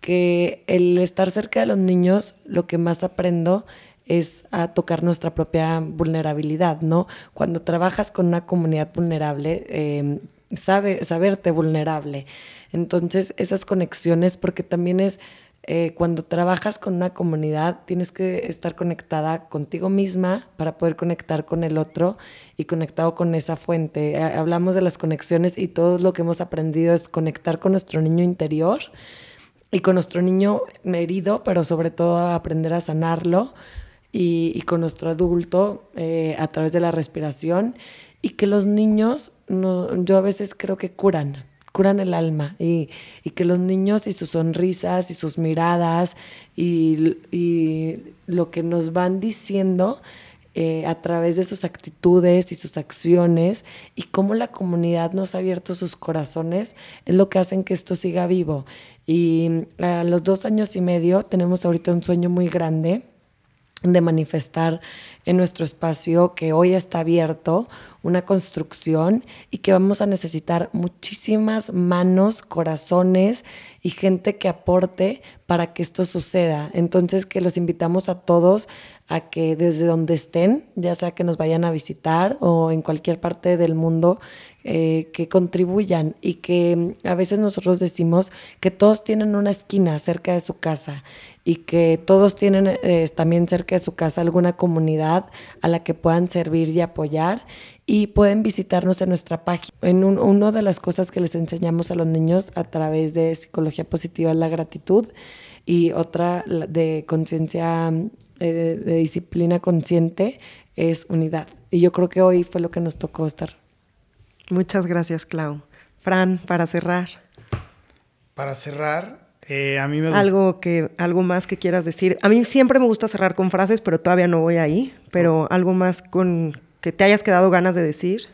que el estar cerca de los niños, lo que más aprendo es a tocar nuestra propia vulnerabilidad, ¿no? Cuando trabajas con una comunidad vulnerable, eh, sabe, saberte vulnerable. Entonces, esas conexiones, porque también es eh, cuando trabajas con una comunidad, tienes que estar conectada contigo misma para poder conectar con el otro y conectado con esa fuente. Hablamos de las conexiones y todo lo que hemos aprendido es conectar con nuestro niño interior y con nuestro niño herido, pero sobre todo aprender a sanarlo y, con nuestro adulto eh, a través de la respiración y que los niños, yo a veces creo que curan, curan el alma y, que los niños y sus sonrisas y sus miradas y, lo que nos van diciendo eh, a través de sus actitudes y sus acciones y cómo la comunidad nos ha abierto sus corazones es lo que hacen que esto siga vivo. Y a los dos años y medio tenemos ahorita un sueño muy grande de manifestar en nuestro espacio que hoy está abierto una construcción y que vamos a necesitar muchísimas manos, corazones y gente que aporte para que esto suceda. Entonces que los invitamos a todos a que desde donde estén, ya sea que nos vayan a visitar o en cualquier parte del mundo, eh, que contribuyan y que a veces nosotros decimos que todos tienen una esquina cerca de su casa y que todos tienen eh, también cerca de su casa alguna comunidad a la que puedan servir y apoyar y pueden visitarnos en nuestra página. En una de las cosas que les enseñamos a los niños a través de psicología positiva es la gratitud y otra de conciencia, eh, de disciplina consciente es unidad. Y yo creo que hoy fue lo que nos tocó estar. Muchas gracias, Clau. Fran, para cerrar. Para cerrar, eh, a mí me gusta... Algo, que, algo más que quieras decir. A mí siempre me gusta cerrar con frases, pero todavía no voy ahí. Pero algo más con que te hayas quedado ganas de decir.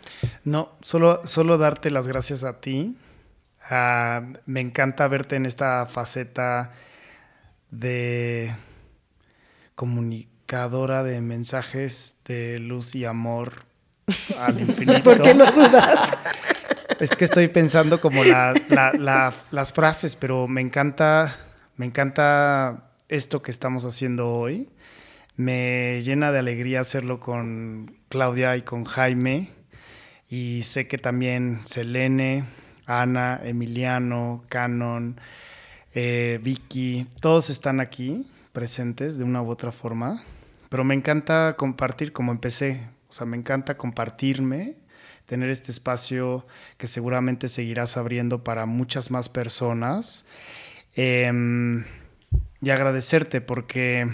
No, solo, solo darte las gracias a ti. Ah, me encanta verte en esta faceta de comunicadora de mensajes de luz y amor al infinito. ¿Por qué lo dudas? Es que estoy pensando como las frases, pero me encanta, me encanta esto que estamos haciendo hoy. Me llena de alegría hacerlo con Claudia y con Jaime. Y sé que también Selene, Ana, Emiliano, Canon, eh, Vicky, todos están aquí presentes de una u otra forma. Pero me encanta compartir como empecé. O sea, me encanta compartirme tener este espacio que seguramente seguirás abriendo para muchas más personas. Em, y agradecerte porque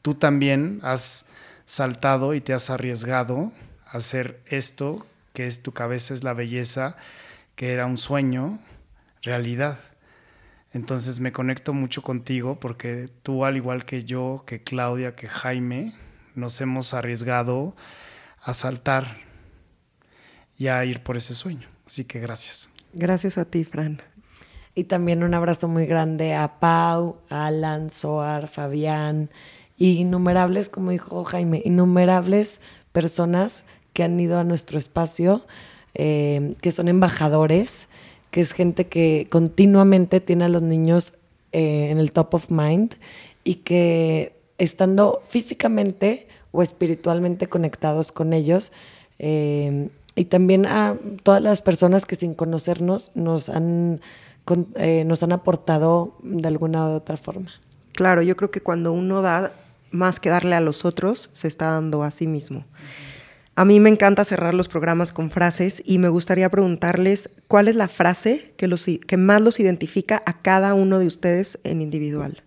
tú también has saltado y te has arriesgado a hacer esto, que es tu cabeza, es la belleza, que era un sueño, realidad. Entonces me conecto mucho contigo porque tú, al igual que yo, que Claudia, que Jaime, nos hemos arriesgado a saltar y a ir por ese sueño. Así que gracias. Gracias a ti, Fran. Y también un abrazo muy grande a Pau, Alan, Soar, Fabián innumerables, como dijo Jaime, innumerables personas que han ido a nuestro espacio, eh, que son embajadores, que es gente que continuamente tiene a los niños eh, en el top of mind y que estando físicamente o espiritualmente conectados con ellos, eh, y también a todas las personas que sin conocernos nos han, eh, nos han aportado de alguna u otra forma. Claro, yo creo que cuando uno da más que darle a los otros, se está dando a sí mismo. A mí me encanta cerrar los programas con frases y me gustaría preguntarles cuál es la frase que, los, que más los identifica a cada uno de ustedes en individual.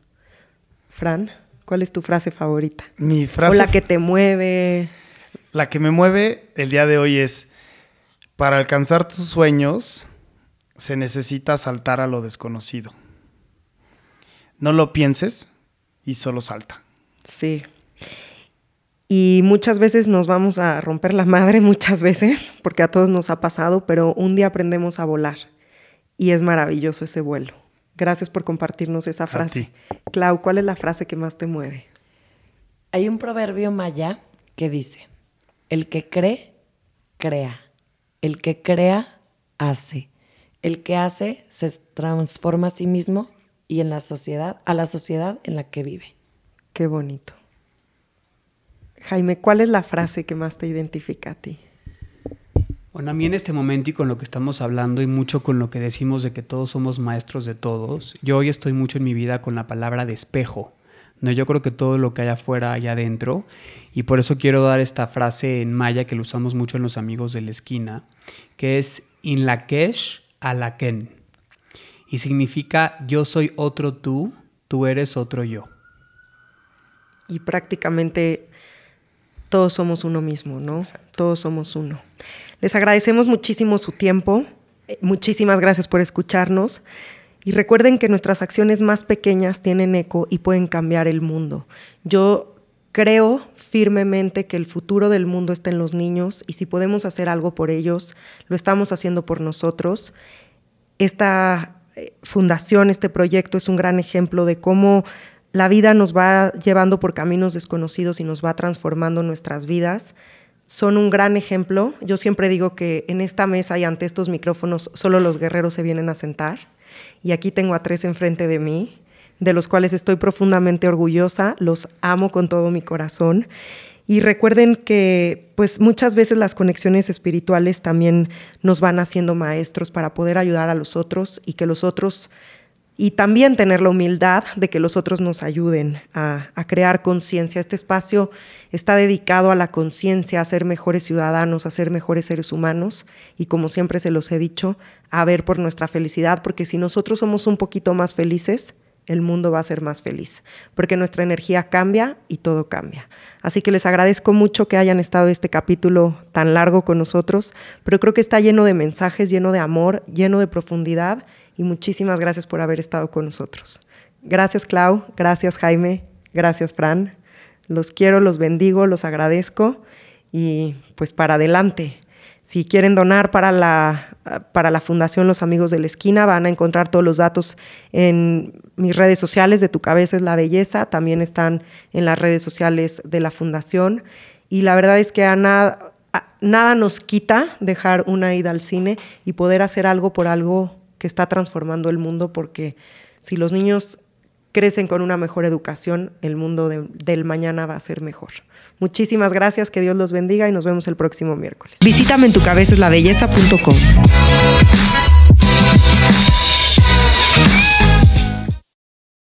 Fran, ¿cuál es tu frase favorita? Mi frase. O la que te mueve. La que me mueve el día de hoy es para alcanzar tus sueños se necesita saltar a lo desconocido. No lo pienses y solo salta. Sí. Y muchas veces nos vamos a romper la madre, muchas veces, porque a todos nos ha pasado, pero un día aprendemos a volar. Y es maravilloso ese vuelo. Gracias por compartirnos esa frase. Clau, ¿cuál es la frase que más te mueve? Hay un proverbio maya que dice, el que cree, crea. El que crea, hace. El que hace se transforma a sí mismo y en la sociedad, a la sociedad en la que vive. Qué bonito. Jaime, ¿cuál es la frase que más te identifica a ti? Bueno, a mí en este momento y con lo que estamos hablando y mucho con lo que decimos de que todos somos maestros de todos, yo hoy estoy mucho en mi vida con la palabra de espejo. No, yo creo que todo lo que hay afuera hay adentro y por eso quiero dar esta frase en maya que lo usamos mucho en los amigos de la esquina, que es in lakesh alaken y significa yo soy otro tú, tú eres otro yo. Y prácticamente todos somos uno mismo, ¿no? Todos somos uno. Les agradecemos muchísimo su tiempo. Eh, muchísimas gracias por escucharnos. Y recuerden que nuestras acciones más pequeñas tienen eco y pueden cambiar el mundo. Yo creo firmemente que el futuro del mundo está en los niños y si podemos hacer algo por ellos, lo estamos haciendo por nosotros. Esta eh, fundación, este proyecto es un gran ejemplo de cómo la vida nos va llevando por caminos desconocidos y nos va transformando nuestras vidas. Son un gran ejemplo. Yo siempre digo que en esta mesa y ante estos micrófonos solo los guerreros se vienen a sentar. Y aquí tengo a tres enfrente de mí, de los cuales estoy profundamente orgullosa. Los amo con todo mi corazón. Y recuerden que pues muchas veces las conexiones espirituales también nos van haciendo maestros para poder ayudar a los otros y que los otros y también tener la humildad de que los otros nos ayuden a, crear conciencia. Este espacio está dedicado a la conciencia, a ser mejores ciudadanos, a ser mejores seres humanos y como siempre se los he dicho, a ver por nuestra felicidad, porque si nosotros somos un poquito más felices, el mundo va a ser más feliz, porque nuestra energía cambia y todo cambia. Así que les agradezco mucho que hayan estado este capítulo tan largo con nosotros, pero creo que está lleno de mensajes, lleno de amor, lleno de profundidad y muchísimas gracias por haber estado con nosotros. Gracias Clau, gracias Jaime, gracias Fran. Los quiero, los bendigo, los agradezco y pues para adelante. Si quieren donar para la, para la Fundación Los Amigos de la Esquina, van a encontrar todos los datos en mis redes sociales de Tu Cabeza es la Belleza, también están en las redes sociales de la Fundación. Y la verdad es que nada, nada nos quita dejar una ida al cine y poder hacer algo por algo que está transformando el mundo porque si los niños crecen con una mejor educación, el mundo del mañana va a ser mejor. Muchísimas gracias, que Dios los bendiga y nos vemos el próximo miércoles. Visítame en tucabeceslabelleza.com.